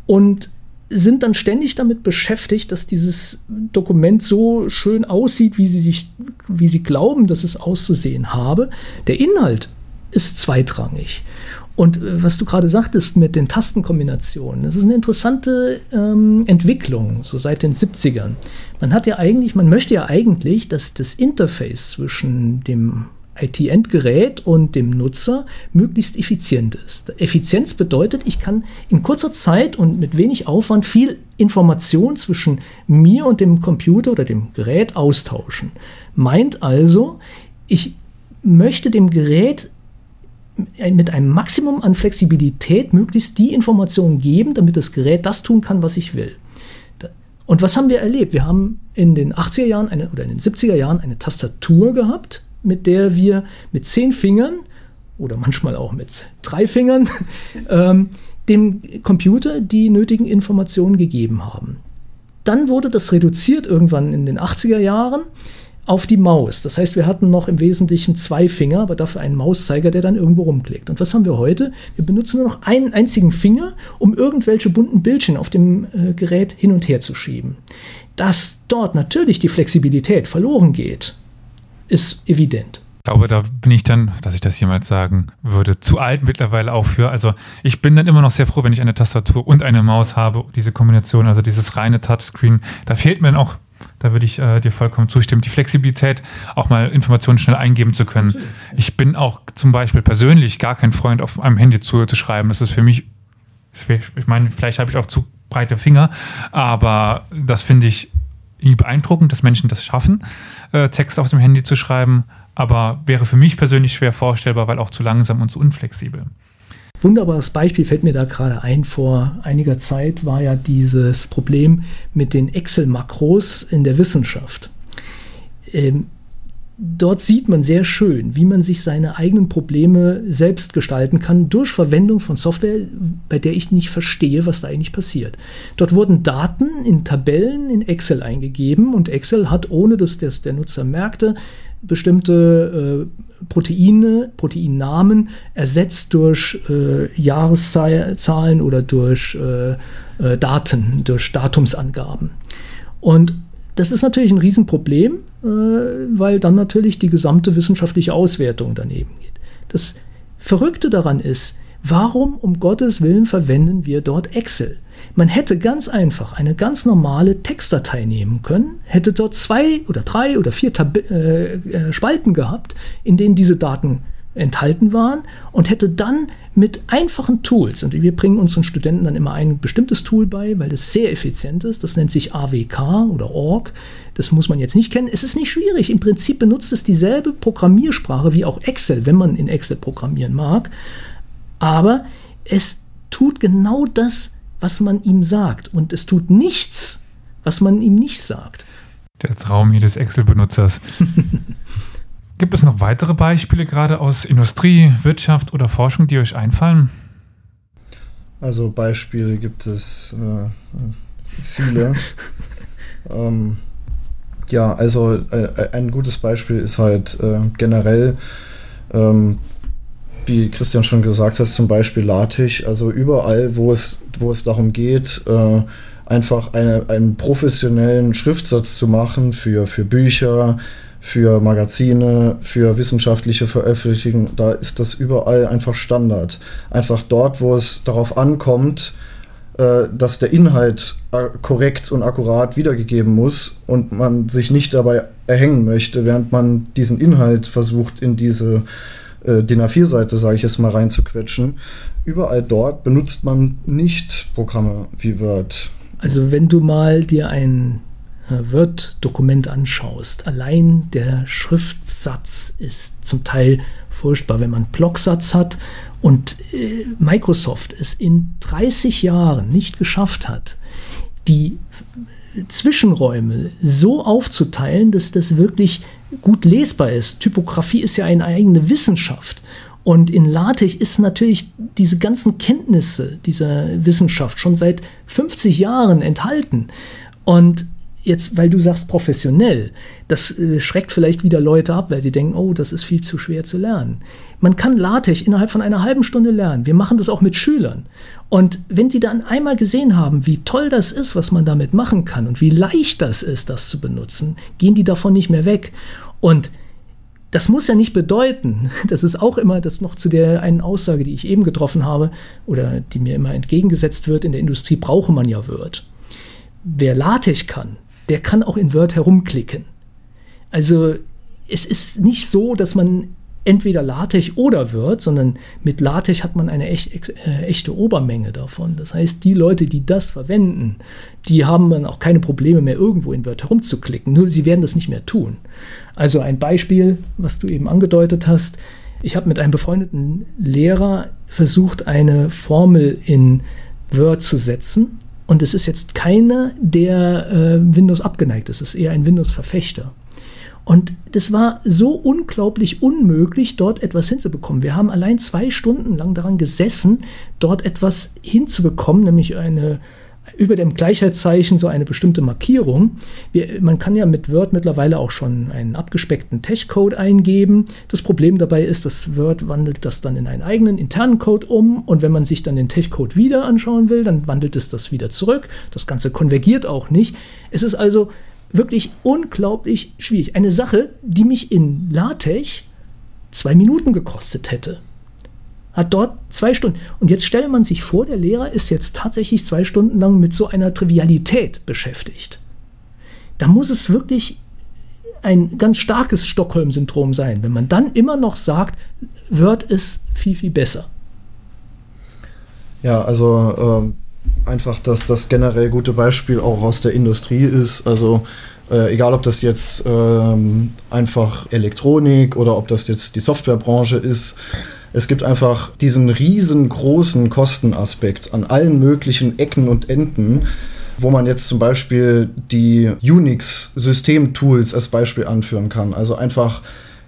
und sind dann ständig damit beschäftigt, dass dieses Dokument so schön aussieht, wie sie sich, wie sie glauben, dass es auszusehen habe. Der Inhalt ist zweitrangig. Und äh, was du gerade sagtest mit den Tastenkombinationen, das ist eine interessante ähm, Entwicklung, so seit den 70ern. Man hat ja eigentlich, man möchte ja eigentlich, dass das Interface zwischen dem IT-Endgerät und dem Nutzer möglichst effizient ist. Effizienz bedeutet, ich kann in kurzer Zeit und mit wenig Aufwand viel Information zwischen mir und dem Computer oder dem Gerät austauschen. Meint also, ich möchte dem Gerät mit einem Maximum an Flexibilität möglichst die Informationen geben, damit das Gerät das tun kann, was ich will. Und was haben wir erlebt? Wir haben in den 80er Jahren eine, oder in den 70er Jahren eine Tastatur gehabt, mit der wir mit zehn Fingern oder manchmal auch mit drei Fingern ähm, dem Computer die nötigen Informationen gegeben haben. Dann wurde das reduziert irgendwann in den 80er Jahren auf die Maus. Das heißt, wir hatten noch im Wesentlichen zwei Finger, aber dafür einen Mauszeiger, der dann irgendwo rumklickt. Und was haben wir heute? Wir benutzen nur noch einen einzigen Finger, um irgendwelche bunten Bildchen auf dem äh, Gerät hin und her zu schieben. Dass dort natürlich die Flexibilität verloren geht, ist evident. Ich glaube, da bin ich dann, dass ich das jemals sagen würde, zu alt mittlerweile auch für. Also ich bin dann immer noch sehr froh, wenn ich eine Tastatur und eine Maus habe, diese Kombination, also dieses reine Touchscreen. Da fehlt mir dann auch, da würde ich äh, dir vollkommen zustimmen, die Flexibilität, auch mal Informationen schnell eingeben zu können. Ich bin auch zum Beispiel persönlich gar kein Freund, auf einem Handy zu, zu schreiben. Das ist für mich, ich meine, vielleicht habe ich auch zu breite Finger, aber das finde ich beeindruckend, dass Menschen das schaffen, äh, Text auf dem Handy zu schreiben, aber wäre für mich persönlich schwer vorstellbar, weil auch zu langsam und zu unflexibel. Wunderbares Beispiel fällt mir da gerade ein. Vor einiger Zeit war ja dieses Problem mit den Excel-Makros in der Wissenschaft. Ähm, dort sieht man sehr schön, wie man sich seine eigenen Probleme selbst gestalten kann durch Verwendung von Software, bei der ich nicht verstehe, was da eigentlich passiert. Dort wurden Daten in Tabellen in Excel eingegeben und Excel hat, ohne dass das der Nutzer merkte, bestimmte äh, Proteine, Proteinnamen ersetzt durch äh, Jahreszahlen oder durch äh, äh Daten, durch Datumsangaben. Und das ist natürlich ein Riesenproblem, äh, weil dann natürlich die gesamte wissenschaftliche Auswertung daneben geht. Das Verrückte daran ist, warum um Gottes Willen verwenden wir dort Excel? Man hätte ganz einfach eine ganz normale Textdatei nehmen können, hätte dort zwei oder drei oder vier Tab äh, äh, Spalten gehabt, in denen diese Daten enthalten waren und hätte dann mit einfachen Tools, und wir bringen unseren Studenten dann immer ein bestimmtes Tool bei, weil das sehr effizient ist, das nennt sich AWK oder Org, das muss man jetzt nicht kennen. Es ist nicht schwierig, im Prinzip benutzt es dieselbe Programmiersprache wie auch Excel, wenn man in Excel programmieren mag, aber es tut genau das, was man ihm sagt und es tut nichts, was man ihm nicht sagt. Der Traum jedes Excel-Benutzers. Gibt es noch weitere Beispiele, gerade aus Industrie, Wirtschaft oder Forschung, die euch einfallen? Also Beispiele gibt es äh, viele. ähm, ja, also äh, ein gutes Beispiel ist halt äh, generell, ähm, wie Christian schon gesagt hat, zum Beispiel LaTeX. Also überall, wo es, wo es darum geht, äh, einfach eine, einen professionellen Schriftsatz zu machen für, für Bücher, für Magazine, für wissenschaftliche Veröffentlichungen, da ist das überall einfach Standard. Einfach dort, wo es darauf ankommt, äh, dass der Inhalt korrekt und akkurat wiedergegeben muss und man sich nicht dabei erhängen möchte, während man diesen Inhalt versucht in diese äh, DIN A4-Seite, sage ich jetzt mal, reinzuquetschen. Überall dort benutzt man nicht Programme wie Word. Also wenn du mal dir ein Word-Dokument anschaust, allein der Schriftsatz ist zum Teil furchtbar, wenn man Blocksatz hat und äh, Microsoft es in 30 Jahren nicht geschafft hat, die Zwischenräume so aufzuteilen, dass das wirklich gut lesbar ist. Typografie ist ja eine eigene Wissenschaft. Und in LaTeX ist natürlich diese ganzen Kenntnisse dieser Wissenschaft schon seit 50 Jahren enthalten. Und jetzt, weil du sagst professionell, das äh, schreckt vielleicht wieder Leute ab, weil sie denken, oh, das ist viel zu schwer zu lernen. Man kann LaTeX innerhalb von einer halben Stunde lernen. Wir machen das auch mit Schülern. Und wenn die dann einmal gesehen haben, wie toll das ist, was man damit machen kann und wie leicht das ist, das zu benutzen, gehen die davon nicht mehr weg. Und das muss ja nicht bedeuten, das ist auch immer das noch zu der einen Aussage, die ich eben getroffen habe oder die mir immer entgegengesetzt wird, in der Industrie brauche man ja Word. Wer LaTeX kann, der kann auch in Word herumklicken. Also es ist nicht so, dass man entweder LaTeX oder Word, sondern mit LaTeX hat man eine echt, äh, echte Obermenge davon. Das heißt, die Leute, die das verwenden, die haben dann auch keine Probleme mehr, irgendwo in Word herumzuklicken. Nur sie werden das nicht mehr tun. Also ein Beispiel, was du eben angedeutet hast. Ich habe mit einem befreundeten Lehrer versucht, eine Formel in Word zu setzen und es ist jetzt keiner, der äh, Windows abgeneigt ist. Es ist eher ein Windows-Verfechter. Und das war so unglaublich unmöglich, dort etwas hinzubekommen. Wir haben allein zwei Stunden lang daran gesessen, dort etwas hinzubekommen, nämlich eine über dem Gleichheitszeichen so eine bestimmte Markierung. Wir, man kann ja mit Word mittlerweile auch schon einen abgespeckten Tech-Code eingeben. Das Problem dabei ist, dass Word wandelt das dann in einen eigenen internen Code um und wenn man sich dann den Tech-Code wieder anschauen will, dann wandelt es das wieder zurück. Das Ganze konvergiert auch nicht. Es ist also wirklich unglaublich schwierig. Eine Sache, die mich in LaTeX zwei Minuten gekostet hätte hat dort zwei Stunden. Und jetzt stelle man sich vor, der Lehrer ist jetzt tatsächlich zwei Stunden lang mit so einer Trivialität beschäftigt. Da muss es wirklich ein ganz starkes Stockholm-Syndrom sein, wenn man dann immer noch sagt, Word ist viel, viel besser. Ja, also äh, einfach, dass das generell gute Beispiel auch aus der Industrie ist. Also äh, egal, ob das jetzt äh, einfach Elektronik oder ob das jetzt die Softwarebranche ist es gibt einfach diesen riesengroßen Kostenaspekt an allen möglichen Ecken und Enden, wo man jetzt zum Beispiel die Unix-System-Tools als Beispiel anführen kann. Also einfach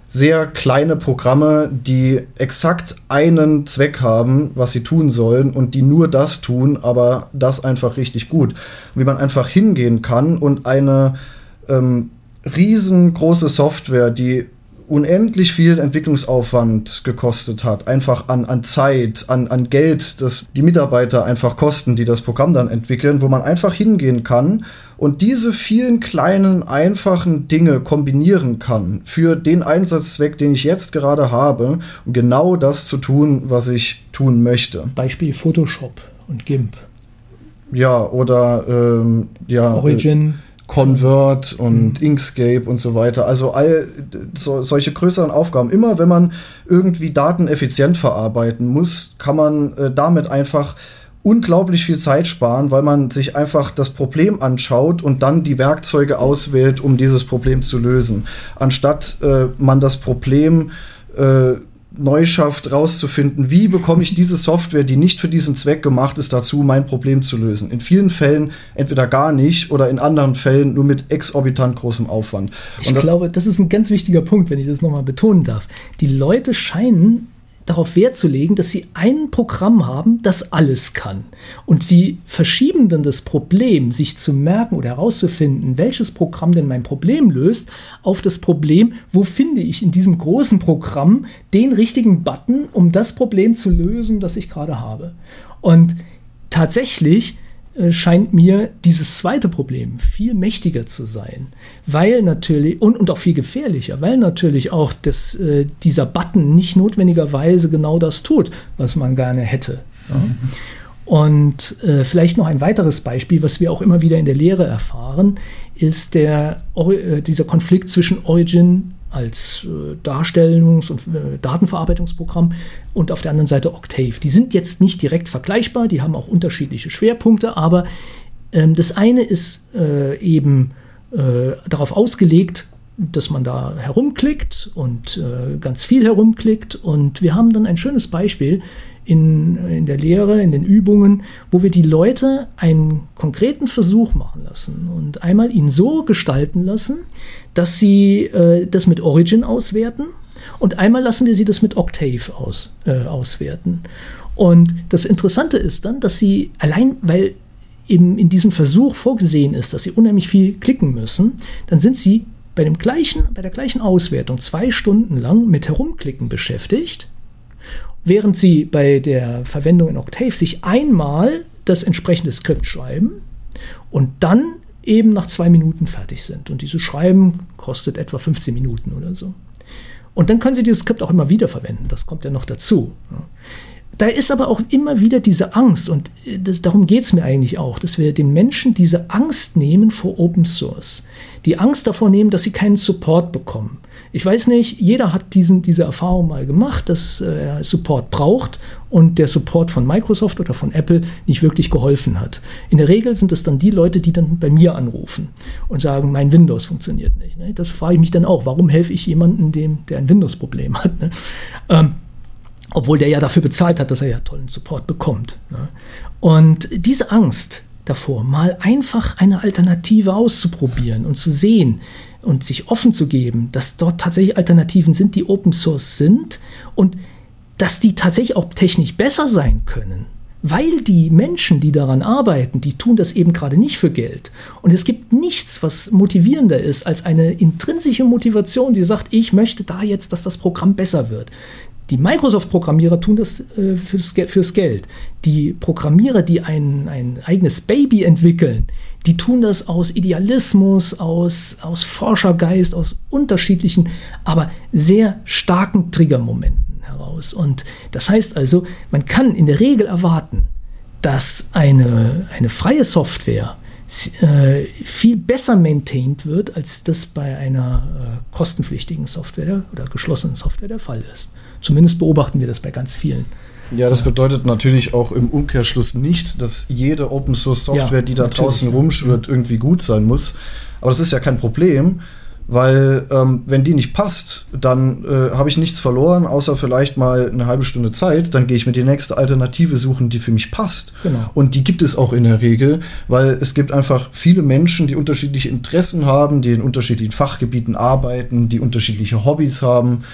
sehr kleine Programme, die exakt einen Zweck haben, was sie tun sollen und die nur das tun, aber das einfach richtig gut. Wie man einfach hingehen kann und eine ähm, riesengroße Software, die unendlich viel Entwicklungsaufwand gekostet hat, einfach an, an Zeit, an, an Geld, das die Mitarbeiter einfach kosten, die das Programm dann entwickeln, wo man einfach hingehen kann und diese vielen kleinen, einfachen Dinge kombinieren kann für den Einsatzzweck, den ich jetzt gerade habe, um genau das zu tun, was ich tun möchte. Beispiel Photoshop und GIMP. Ja, oder ähm, ja. Origin. Convert und mhm. Inkscape und so weiter. Also all so, solche größeren Aufgaben. Immer wenn man irgendwie Daten effizient verarbeiten muss, kann man äh, damit einfach unglaublich viel Zeit sparen, weil man sich einfach das Problem anschaut und dann die Werkzeuge auswählt, um dieses Problem zu lösen. Anstatt äh, man das Problem äh, neu schafft, rauszufinden, wie bekomme ich diese Software, die nicht für diesen Zweck gemacht ist, dazu, mein Problem zu lösen. In vielen Fällen entweder gar nicht oder in anderen Fällen nur mit exorbitant großem Aufwand. Ich glaube, das ist ein ganz wichtiger Punkt, wenn ich das nochmal betonen darf. Die Leute scheinen darauf Wert zu legen, dass sie ein Programm haben, das alles kann. Und sie verschieben dann das Problem, sich zu merken oder herauszufinden, welches Programm denn mein Problem löst, auf das Problem, wo finde ich in diesem großen Programm den richtigen Button, um das Problem zu lösen, das ich gerade habe. Und tatsächlich scheint mir dieses zweite Problem viel mächtiger zu sein, weil natürlich und, und auch viel gefährlicher, weil natürlich auch das, äh, dieser Button nicht notwendigerweise genau das tut, was man gerne hätte. Ja? Mhm. Und äh, vielleicht noch ein weiteres Beispiel, was wir auch immer wieder in der Lehre erfahren, ist der, äh, dieser Konflikt zwischen Origin als äh, Darstellungs- und äh, Datenverarbeitungsprogramm und auf der anderen Seite Octave. Die sind jetzt nicht direkt vergleichbar, die haben auch unterschiedliche Schwerpunkte, aber ähm, das eine ist äh, eben darauf ausgelegt, dass man da herumklickt und ganz viel herumklickt. Und wir haben dann ein schönes Beispiel in, in der Lehre, in den Übungen, wo wir die Leute einen konkreten Versuch machen lassen und einmal ihn so gestalten lassen, dass sie äh, das mit Origin auswerten und einmal lassen wir sie das mit Octave aus, äh, auswerten. Und das Interessante ist dann, dass sie allein, weil eben in diesem Versuch vorgesehen ist, dass sie unheimlich viel klicken müssen, dann sind sie bei, dem gleichen, bei der gleichen Auswertung zwei Stunden lang mit Herumklicken beschäftigt während Sie bei der Verwendung in Octave sich einmal das entsprechende Skript schreiben und dann eben nach zwei Minuten fertig sind. Und dieses Schreiben kostet etwa 15 Minuten oder so. Und dann können Sie dieses Skript auch immer wieder verwenden. Das kommt ja noch dazu. Da ist aber auch immer wieder diese Angst, und das, darum geht es mir eigentlich auch, dass wir den Menschen diese Angst nehmen vor Open Source. Die Angst davor nehmen, dass sie keinen Support bekommen. Ich weiß nicht, jeder hat diesen, diese Erfahrung mal gemacht, dass äh, er Support braucht und der Support von Microsoft oder von Apple nicht wirklich geholfen hat. In der Regel sind es dann die Leute, die dann bei mir anrufen und sagen, mein Windows funktioniert nicht. Ne? Das frage ich mich dann auch, warum helfe ich jemandem, dem, der ein Windows-Problem hat? Ne? Ähm, obwohl der ja dafür bezahlt hat, dass er ja tollen Support bekommt. Ne? Und diese Angst davor, mal einfach eine Alternative auszuprobieren und zu sehen, und sich offen zu geben, dass dort tatsächlich Alternativen sind, die Open Source sind und dass die tatsächlich auch technisch besser sein können. Weil die Menschen, die daran arbeiten, die tun das eben gerade nicht für Geld. Und es gibt nichts, was motivierender ist als eine intrinsische Motivation, die sagt, ich möchte da jetzt, dass das Programm besser wird. Die Microsoft-Programmierer tun das äh, fürs, fürs, Geld. Die Programmierer, die ein, ein eigenes Baby entwickeln, die tun das aus Idealismus, aus, aus Forschergeist, aus unterschiedlichen, aber sehr starken Triggermomenten heraus. Und das heißt also, man kann in der Regel erwarten, dass eine, eine freie Software äh, viel besser maintained wird, als das bei einer äh, kostenpflichtigen Software oder geschlossenen Software der Fall ist. Zumindest beobachten wir das bei ganz vielen. Ja, das bedeutet natürlich auch im Umkehrschluss nicht, dass jede Open Source Software, ja, die da draußen rumschwirrt, irgendwie gut sein muss. Aber das ist ja kein Problem, weil ähm, wenn die nicht passt, dann äh, habe ich nichts verloren, außer vielleicht mal eine halbe Stunde Zeit. Dann gehe ich mir die nächste Alternative suchen, die für mich passt. Genau. Und die gibt es auch in der Regel, weil es gibt einfach viele Menschen, die unterschiedliche Interessen haben, die in unterschiedlichen Fachgebieten arbeiten, die unterschiedliche Hobbys haben.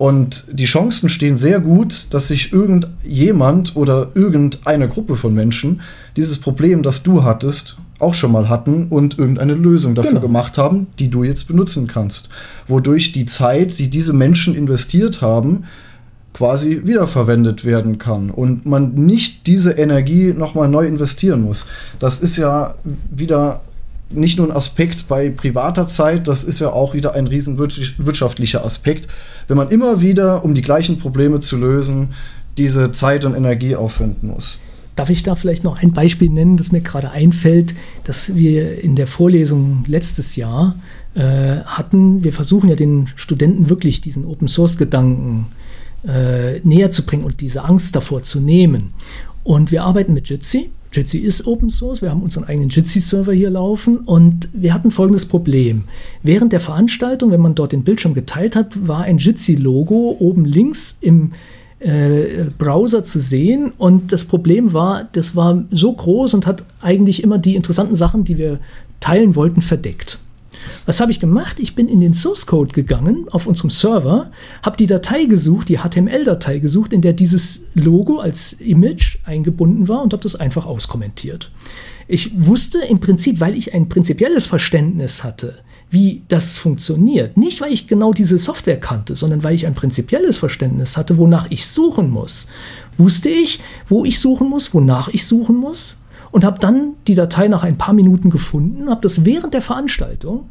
Und die Chancen stehen sehr gut, dass sich irgendjemand oder irgendeine Gruppe von Menschen dieses Problem, das du hattest, auch schon mal hatten und irgendeine Lösung dafür Genau. gemacht haben, die du jetzt benutzen kannst. Wodurch die Zeit, die diese Menschen investiert haben, quasi wiederverwendet werden kann und man nicht diese Energie nochmal neu investieren muss. Das ist ja wieder nicht nur ein Aspekt bei privater Zeit, das ist ja auch wieder ein riesen wirtsch- wirtschaftlicher Aspekt, wenn man immer wieder, um die gleichen Probleme zu lösen, diese Zeit und Energie aufwenden muss. Darf ich da vielleicht noch ein Beispiel nennen, das mir gerade einfällt, dass wir in der Vorlesung letztes Jahr äh, hatten? Wir versuchen ja den Studenten wirklich diesen Open Source Gedanken äh, näher zu bringen und diese Angst davor zu nehmen. Und wir arbeiten mit Jitsi. Jitsi ist Open Source. Wir haben unseren eigenen Jitsi-Server hier laufen und wir hatten folgendes Problem. Während der Veranstaltung, wenn man dort den Bildschirm geteilt hat, war ein Jitsi-Logo oben links im äh, Browser zu sehen. Und das Problem war, das war so groß und hat eigentlich immer die interessanten Sachen, die wir teilen wollten, verdeckt. Was habe ich gemacht? Ich bin in den Source Code gegangen auf unserem Server, habe die Datei gesucht, die HTML-Datei gesucht, in der dieses Logo als Image eingebunden war und habe das einfach auskommentiert. Ich wusste im Prinzip, weil ich ein prinzipielles Verständnis hatte, wie das funktioniert. Nicht, weil ich genau diese Software kannte, sondern weil ich ein prinzipielles Verständnis hatte, wonach ich suchen muss. Wusste ich, wo ich suchen muss, wonach ich suchen muss und habe dann die Datei nach ein paar Minuten gefunden, habe das während der Veranstaltung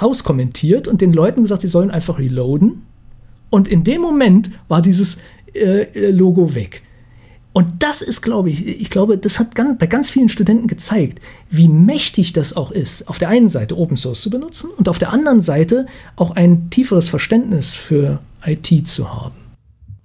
rauskommentiert und den Leuten gesagt, sie sollen einfach reloaden. Und in dem Moment war dieses äh, Logo weg. Und das ist, glaube ich, ich glaube, das hat ganz, bei ganz vielen Studenten gezeigt, wie mächtig das auch ist, auf der einen Seite Open Source zu benutzen und auf der anderen Seite auch ein tieferes Verständnis für IT zu haben.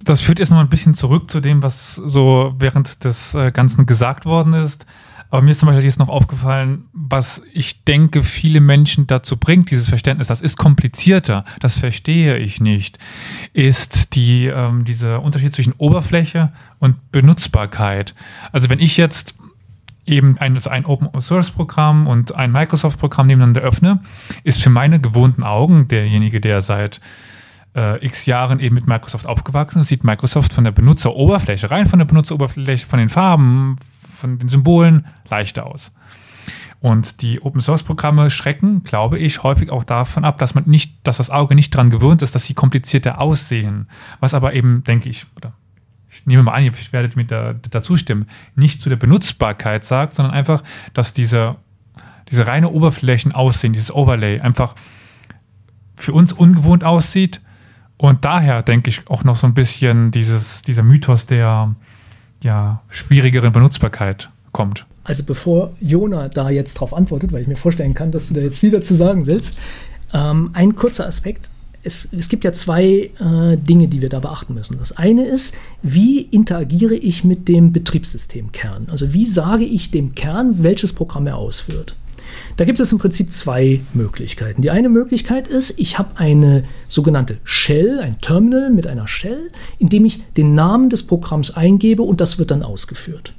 Das führt jetzt noch ein bisschen zurück zu dem, was so während des äh, Ganzen gesagt worden ist. Aber mir ist zum Beispiel jetzt noch aufgefallen, was ich denke, viele Menschen dazu bringt, dieses Verständnis, das ist komplizierter, das verstehe ich nicht, ist die, ähm, dieser Unterschied zwischen Oberfläche und Benutzbarkeit. Also wenn ich jetzt eben ein, also ein Open Source Programm und ein Microsoft Programm nebeneinander öffne, ist für meine gewohnten Augen derjenige, der seit äh, x Jahren eben mit Microsoft aufgewachsen ist, sieht Microsoft von der Benutzeroberfläche, rein von der Benutzeroberfläche, von den Farben, von den Symbolen leichter aus. Und die Open Source Programme schrecken, glaube ich, häufig auch davon ab, dass man nicht, dass das Auge nicht dran gewöhnt ist, dass sie komplizierter aussehen. Was aber eben, denke ich, oder ich nehme mal an, ihr werdet mir da, dazu stimmen, nicht zu der Benutzbarkeit sagt, sondern einfach, dass diese, diese reine Oberflächen aussehen, dieses Overlay einfach für uns ungewohnt aussieht. Und daher denke ich auch noch so ein bisschen dieses, dieser Mythos der ja, schwierigeren Benutzbarkeit kommt. Also bevor Jona da jetzt drauf antwortet, weil ich mir vorstellen kann, dass du da jetzt wieder zu sagen willst, ähm, ein kurzer Aspekt. Es, es gibt ja zwei äh, Dinge, die wir da beachten müssen. Das eine ist, wie interagiere ich mit dem Betriebssystemkern? Also wie sage ich dem Kern, welches Programm er ausführt? Da gibt es im Prinzip zwei Möglichkeiten. Die eine Möglichkeit ist, ich habe eine sogenannte Shell, ein Terminal mit einer Shell, in dem ich den Namen des Programms eingebe und das wird dann ausgeführt.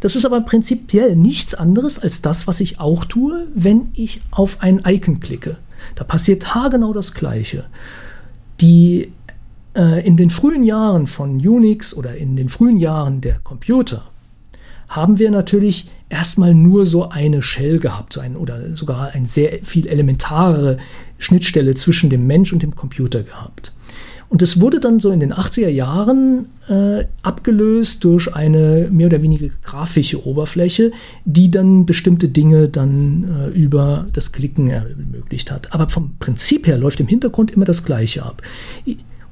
Das ist aber prinzipiell nichts anderes als das, was ich auch tue, wenn ich auf ein Icon klicke. Da passiert haargenau das Gleiche. Die äh, in den frühen Jahren von Unix oder in den frühen Jahren der Computer haben wir natürlich erstmal nur so eine Shell gehabt, so ein, oder sogar eine sehr viel elementarere Schnittstelle zwischen dem Mensch und dem Computer gehabt. Und es wurde dann so in den 80er Jahren äh, abgelöst durch eine mehr oder weniger grafische Oberfläche, die dann bestimmte Dinge dann äh, über das Klicken ermöglicht hat. Aber vom Prinzip her läuft im Hintergrund immer das Gleiche ab.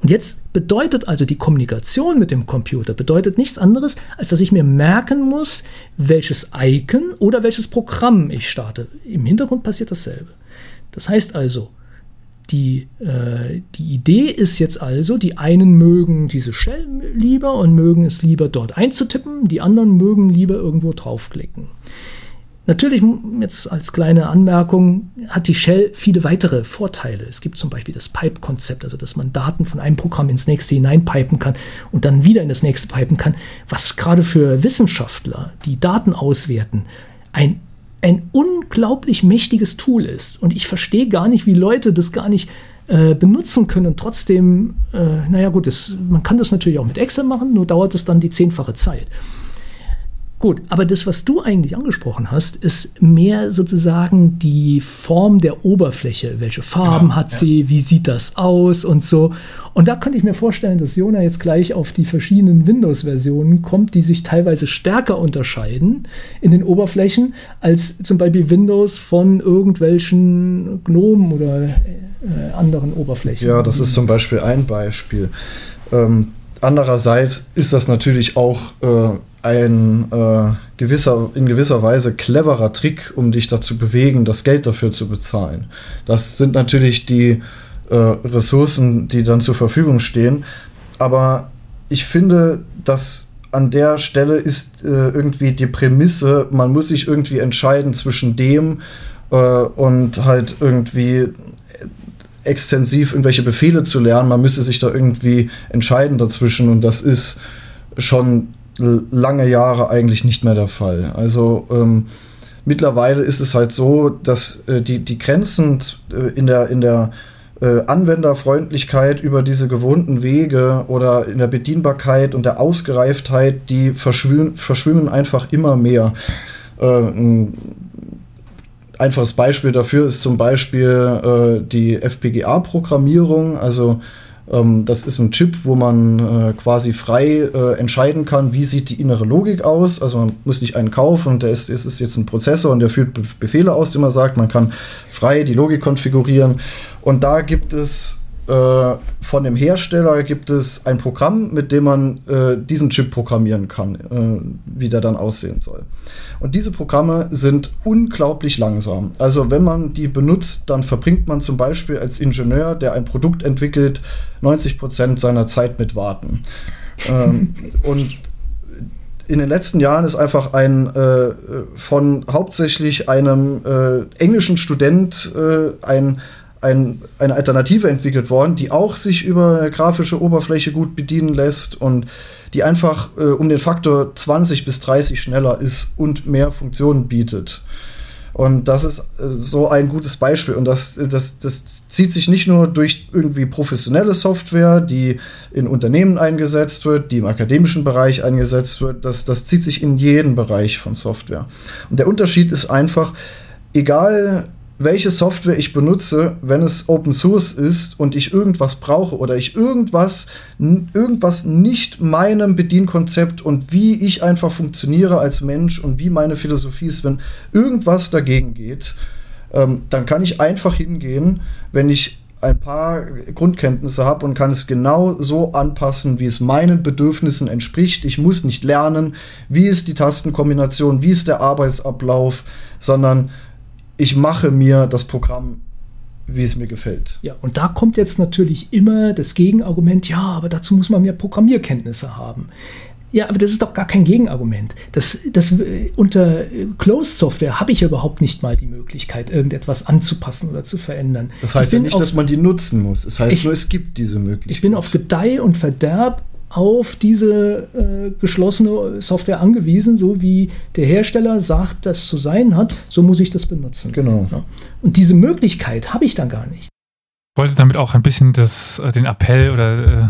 Und jetzt bedeutet also die Kommunikation mit dem Computer bedeutet nichts anderes, als dass ich mir merken muss, welches Icon oder welches Programm ich starte. Im Hintergrund passiert dasselbe. Das heißt also, die, äh, die Idee ist jetzt also, die einen mögen diese Shell lieber und mögen es lieber dort einzutippen, die anderen mögen lieber irgendwo draufklicken. Natürlich, jetzt als kleine Anmerkung, hat die Shell viele weitere Vorteile. Es gibt zum Beispiel das Pipe-Konzept, also dass man Daten von einem Programm ins nächste hineinpipen kann und dann wieder in das nächste pipen kann, was gerade für Wissenschaftler, die Daten auswerten, ein, ein unglaublich mächtiges Tool ist. Und ich verstehe gar nicht, wie Leute das gar nicht äh, benutzen können und trotzdem, äh, naja gut, das, man kann das natürlich auch mit Excel machen, nur dauert es dann die zehnfache Zeit. Gut, aber das, was du eigentlich angesprochen hast, ist mehr sozusagen die Form der Oberfläche. Welche Farben genau, hat sie? Ja. Wie sieht das aus und so? Und da könnte ich mir vorstellen, dass Jona jetzt gleich auf die verschiedenen Windows-Versionen kommt, die sich teilweise stärker unterscheiden in den Oberflächen als zum Beispiel Windows von irgendwelchen Gnomen oder äh, anderen Oberflächen. Ja, das ist zum Beispiel ein Beispiel. Ähm, andererseits ist das natürlich auch äh, ein äh, gewisser, in gewisser Weise cleverer Trick, um dich dazu bewegen, das Geld dafür zu bezahlen. Das sind natürlich die äh, Ressourcen, die dann zur Verfügung stehen. Aber ich finde, dass an der Stelle ist äh, irgendwie die Prämisse, man muss sich irgendwie entscheiden zwischen dem äh, und halt irgendwie extensiv irgendwelche Befehle zu lernen. Man müsste sich da irgendwie entscheiden dazwischen und das ist schon lange Jahre eigentlich nicht mehr der Fall. Also ähm, mittlerweile ist es halt so, dass äh, die, die Grenzen äh, in der, in der äh, Anwenderfreundlichkeit über diese gewohnten Wege oder in der Bedienbarkeit und der Ausgereiftheit, die verschwimmen, verschwimmen einfach immer mehr. Äh, ein einfaches Beispiel dafür ist zum Beispiel äh, die FPGA-Programmierung, also ähm, das ist ein Chip, wo man äh, quasi frei äh, entscheiden kann, wie sieht die innere Logik aus. Also man muss nicht einen kaufen und der ist, ist, ist jetzt ein Prozessor und der führt Be Befehle aus, die man sagt. Man kann frei die Logik konfigurieren. Und da gibt es äh, von dem Hersteller gibt es ein Programm, mit dem man äh, diesen Chip programmieren kann, äh, wie der dann aussehen soll. Und diese Programme sind unglaublich langsam. Also wenn man die benutzt, dann verbringt man zum Beispiel als Ingenieur, der ein Produkt entwickelt, 90 Prozent seiner Zeit mit Warten. ähm, und in den letzten Jahren ist einfach ein äh, von hauptsächlich einem äh, englischen Student äh, ein ein, eine Alternative entwickelt worden, die auch sich über eine grafische Oberfläche gut bedienen lässt und die einfach äh, um den Faktor 20 bis 30 schneller ist und mehr Funktionen bietet. Und das ist äh, so ein gutes Beispiel. Und das, das, das zieht sich nicht nur durch irgendwie professionelle Software, die in Unternehmen eingesetzt wird, die im akademischen Bereich eingesetzt wird. Das, das zieht sich in jeden Bereich von Software. Und der Unterschied ist einfach, egal welche Software ich benutze, wenn es Open Source ist und ich irgendwas brauche oder ich irgendwas, irgendwas nicht meinem Bedienkonzept und wie ich einfach funktioniere als Mensch und wie meine Philosophie ist, wenn irgendwas dagegen geht, ähm, dann kann ich einfach hingehen, wenn ich ein paar Grundkenntnisse habe und kann es genau so anpassen, wie es meinen Bedürfnissen entspricht. Ich muss nicht lernen, wie ist die Tastenkombination, wie ist der Arbeitsablauf, sondern ich mache mir das Programm, wie es mir gefällt. Ja, und da kommt jetzt natürlich immer das Gegenargument, ja, aber dazu muss man mehr Programmierkenntnisse haben. Ja, aber das ist doch gar kein Gegenargument. Das, das, äh, unter Closed Software habe ich überhaupt nicht mal die Möglichkeit, irgendetwas anzupassen oder zu verändern. Das heißt ja nicht, auf, dass man die nutzen muss. Es das heißt ich, nur, es gibt diese Möglichkeit. Ich bin auf Gedeih und Verderb auf diese äh, geschlossene Software angewiesen, so wie der Hersteller sagt, das zu sein hat, so muss ich das benutzen. Genau. Ja. Und diese Möglichkeit habe ich dann gar nicht. Ich wollte damit auch ein bisschen das, äh, den Appell oder äh,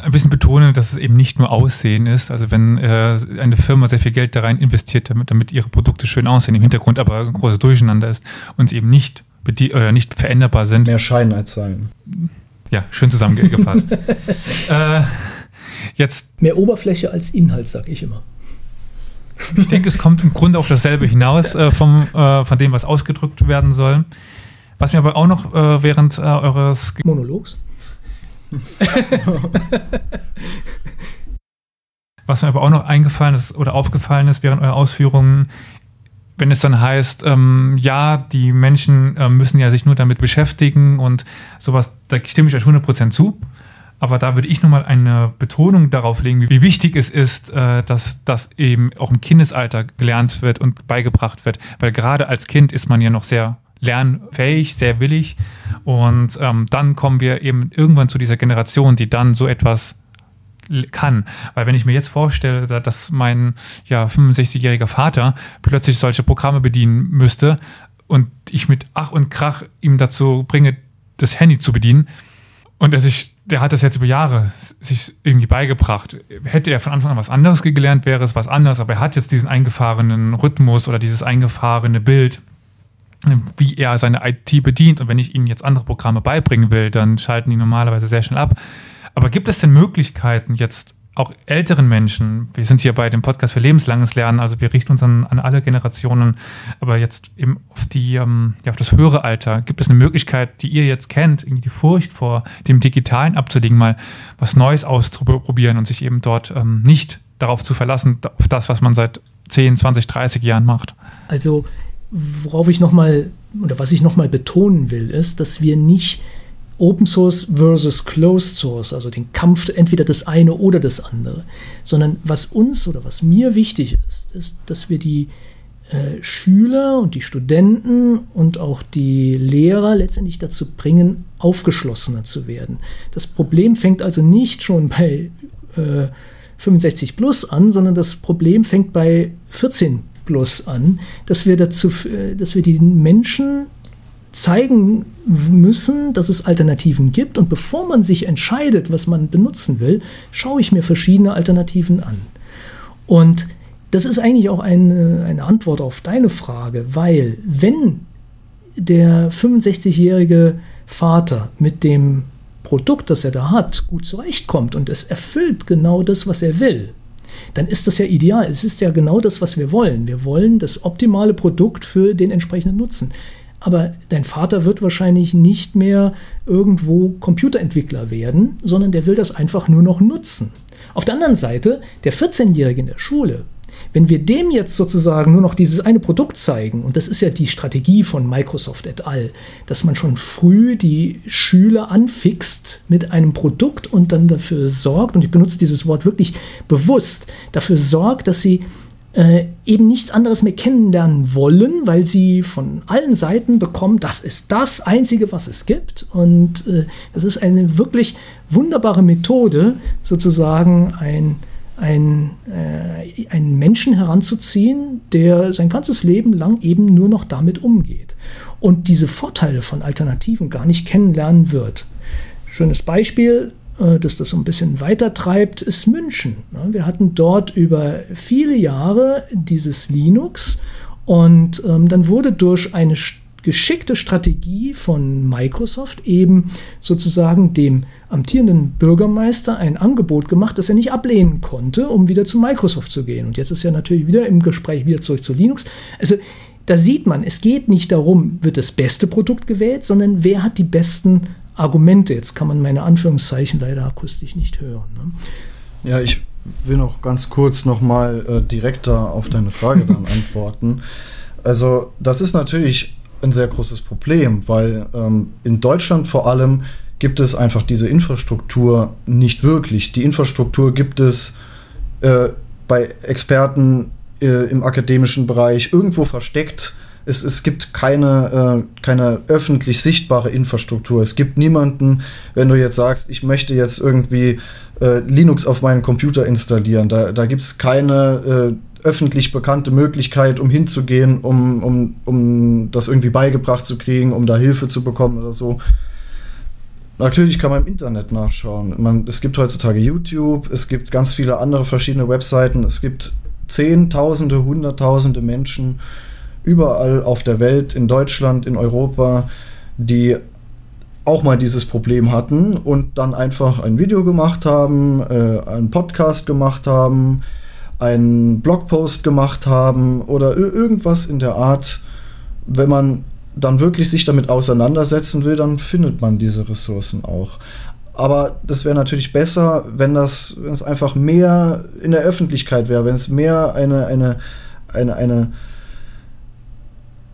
ein bisschen betonen, dass es eben nicht nur Aussehen ist. Also wenn äh, eine Firma sehr viel Geld da rein investiert, damit, damit ihre Produkte schön aussehen, im Hintergrund aber ein großes Durcheinander ist und sie eben nicht, oder nicht veränderbar sind. Mehr Schein als sein. Ja, schön zusammengefasst. äh, Jetzt, Mehr Oberfläche als Inhalt, sag ich immer. Ich denke, es kommt im Grunde auf dasselbe hinaus äh, vom, äh, von dem, was ausgedrückt werden soll. Was mir aber auch noch äh, während äh, eures Monologs. was mir aber auch noch eingefallen ist oder aufgefallen ist während eurer Ausführungen, wenn es dann heißt, ähm, ja, die Menschen äh, müssen ja sich nur damit beschäftigen und sowas, da stimme ich euch 100% zu. Aber da würde ich nochmal eine Betonung darauf legen, wie wichtig es ist, äh, dass das eben auch im Kindesalter gelernt wird und beigebracht wird. Weil gerade als Kind ist man ja noch sehr lernfähig, sehr willig. Und ähm, dann kommen wir eben irgendwann zu dieser Generation, die dann so etwas kann. Weil wenn ich mir jetzt vorstelle, dass mein ja, 65-jähriger Vater plötzlich solche Programme bedienen müsste und ich mit Ach und Krach ihm dazu bringe, das Handy zu bedienen und er sich der hat das jetzt über Jahre sich irgendwie beigebracht. Hätte er von Anfang an was anderes gelernt, wäre es was anderes, aber er hat jetzt diesen eingefahrenen Rhythmus oder dieses eingefahrene Bild, wie er seine IT bedient. Und wenn ich ihnen jetzt andere Programme beibringen will, dann schalten die normalerweise sehr schnell ab. Aber gibt es denn Möglichkeiten, jetzt auch älteren Menschen, wir sind hier bei dem Podcast für lebenslanges Lernen, also wir richten uns an, an alle Generationen, aber jetzt eben auf die, ähm, ja, auf das höhere Alter, gibt es eine Möglichkeit, die ihr jetzt kennt, irgendwie die Furcht vor dem Digitalen abzulegen, mal was Neues auszuprobieren und sich eben dort ähm, nicht darauf zu verlassen, auf das, was man seit 10, 20, 30 Jahren macht? Also, worauf ich nochmal, oder was ich nochmal betonen will, ist, dass wir nicht Open Source versus Closed Source, also den Kampf entweder das eine oder das andere, sondern was uns oder was mir wichtig ist, ist, dass wir die äh, Schüler und die Studenten und auch die Lehrer letztendlich dazu bringen, aufgeschlossener zu werden. Das Problem fängt also nicht schon bei äh, 65 plus an, sondern das Problem fängt bei 14 plus an, dass wir dazu, äh, dass wir die Menschen zeigen müssen, dass es Alternativen gibt. Und bevor man sich entscheidet, was man benutzen will, schaue ich mir verschiedene Alternativen an. Und das ist eigentlich auch eine, eine Antwort auf deine Frage, weil wenn der 65-jährige Vater mit dem Produkt, das er da hat, gut zurechtkommt und es erfüllt genau das, was er will, dann ist das ja ideal. Es ist ja genau das, was wir wollen. Wir wollen das optimale Produkt für den entsprechenden Nutzen aber dein Vater wird wahrscheinlich nicht mehr irgendwo Computerentwickler werden, sondern der will das einfach nur noch nutzen. Auf der anderen Seite, der 14-Jährige in der Schule, wenn wir dem jetzt sozusagen nur noch dieses eine Produkt zeigen, und das ist ja die Strategie von Microsoft et al., dass man schon früh die Schüler anfixt mit einem Produkt und dann dafür sorgt, und ich benutze dieses Wort wirklich bewusst, dafür sorgt, dass sie äh, eben nichts anderes mehr kennenlernen wollen, weil sie von allen Seiten bekommen, das ist das Einzige, was es gibt. Und äh, das ist eine wirklich wunderbare Methode, sozusagen ein, ein, äh, einen Menschen heranzuziehen, der sein ganzes Leben lang eben nur noch damit umgeht und diese Vorteile von Alternativen gar nicht kennenlernen wird. Schönes Beispiel, äh, dass das so ein bisschen weiter treibt, ist München. Wir hatten dort über viele Jahre dieses Linux und ähm, dann wurde durch eine geschickte Strategie von Microsoft eben sozusagen dem amtierenden Bürgermeister ein Angebot gemacht, das er nicht ablehnen konnte, um wieder zu Microsoft zu gehen. Und jetzt ist er natürlich wieder im Gespräch wieder zurück zu Linux. Also da sieht man, es geht nicht darum, wird das beste Produkt gewählt, sondern wer hat die besten Argumente. Jetzt kann man meine Anführungszeichen leider akustisch nicht hören. Ne? Ja, ich will noch ganz kurz nochmal äh, direkter auf deine Frage dann antworten. Also das ist natürlich ein sehr großes Problem, weil ähm, in Deutschland vor allem gibt es einfach diese Infrastruktur nicht wirklich. Die Infrastruktur gibt es äh, bei Experten äh, im akademischen Bereich irgendwo versteckt es, es gibt keine, äh, keine öffentlich sichtbare Infrastruktur. Es gibt niemanden, wenn du jetzt sagst, ich möchte jetzt irgendwie äh, Linux auf meinen Computer installieren. Da, da gibt es keine äh, öffentlich bekannte Möglichkeit, um hinzugehen, um, um, um das irgendwie beigebracht zu kriegen, um da Hilfe zu bekommen oder so. Natürlich kann man im Internet nachschauen. Man, es gibt heutzutage YouTube, es gibt ganz viele andere verschiedene Webseiten, es gibt Zehntausende, Hunderttausende Menschen, überall auf der Welt, in Deutschland, in Europa, die auch mal dieses Problem hatten und dann einfach ein Video gemacht haben, äh, einen Podcast gemacht haben, einen Blogpost gemacht haben oder irgendwas in der Art. Wenn man dann wirklich sich damit auseinandersetzen will, dann findet man diese Ressourcen auch. Aber das wäre natürlich besser, wenn das, wenn es einfach mehr in der Öffentlichkeit wäre, wenn es mehr eine, eine, eine, eine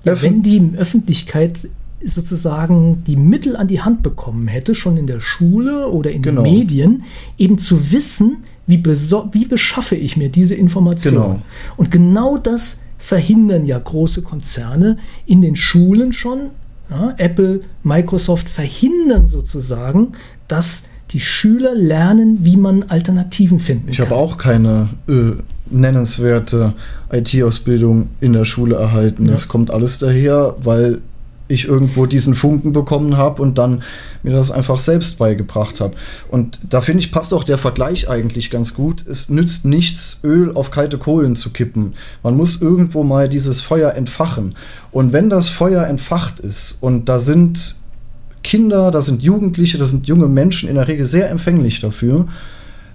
ja, wenn die Öffentlichkeit sozusagen die Mittel an die Hand bekommen hätte, schon in der Schule oder in genau. den Medien, eben zu wissen, wie, wie beschaffe ich mir diese Information. Genau. Und genau das verhindern ja große Konzerne in den Schulen schon. Ja, Apple, Microsoft verhindern sozusagen, dass die Schüler lernen, wie man Alternativen finden ich kann. Ich habe auch keine äh, nennenswerte IT-Ausbildung in der Schule erhalten. Ja. Das kommt alles daher, weil ich irgendwo diesen Funken bekommen habe und dann mir das einfach selbst beigebracht habe. Und da finde ich, passt auch der Vergleich eigentlich ganz gut. Es nützt nichts, Öl auf kalte Kohlen zu kippen. Man muss irgendwo mal dieses Feuer entfachen. Und wenn das Feuer entfacht ist und da sind Kinder, da sind Jugendliche, da sind junge Menschen in der Regel sehr empfänglich dafür,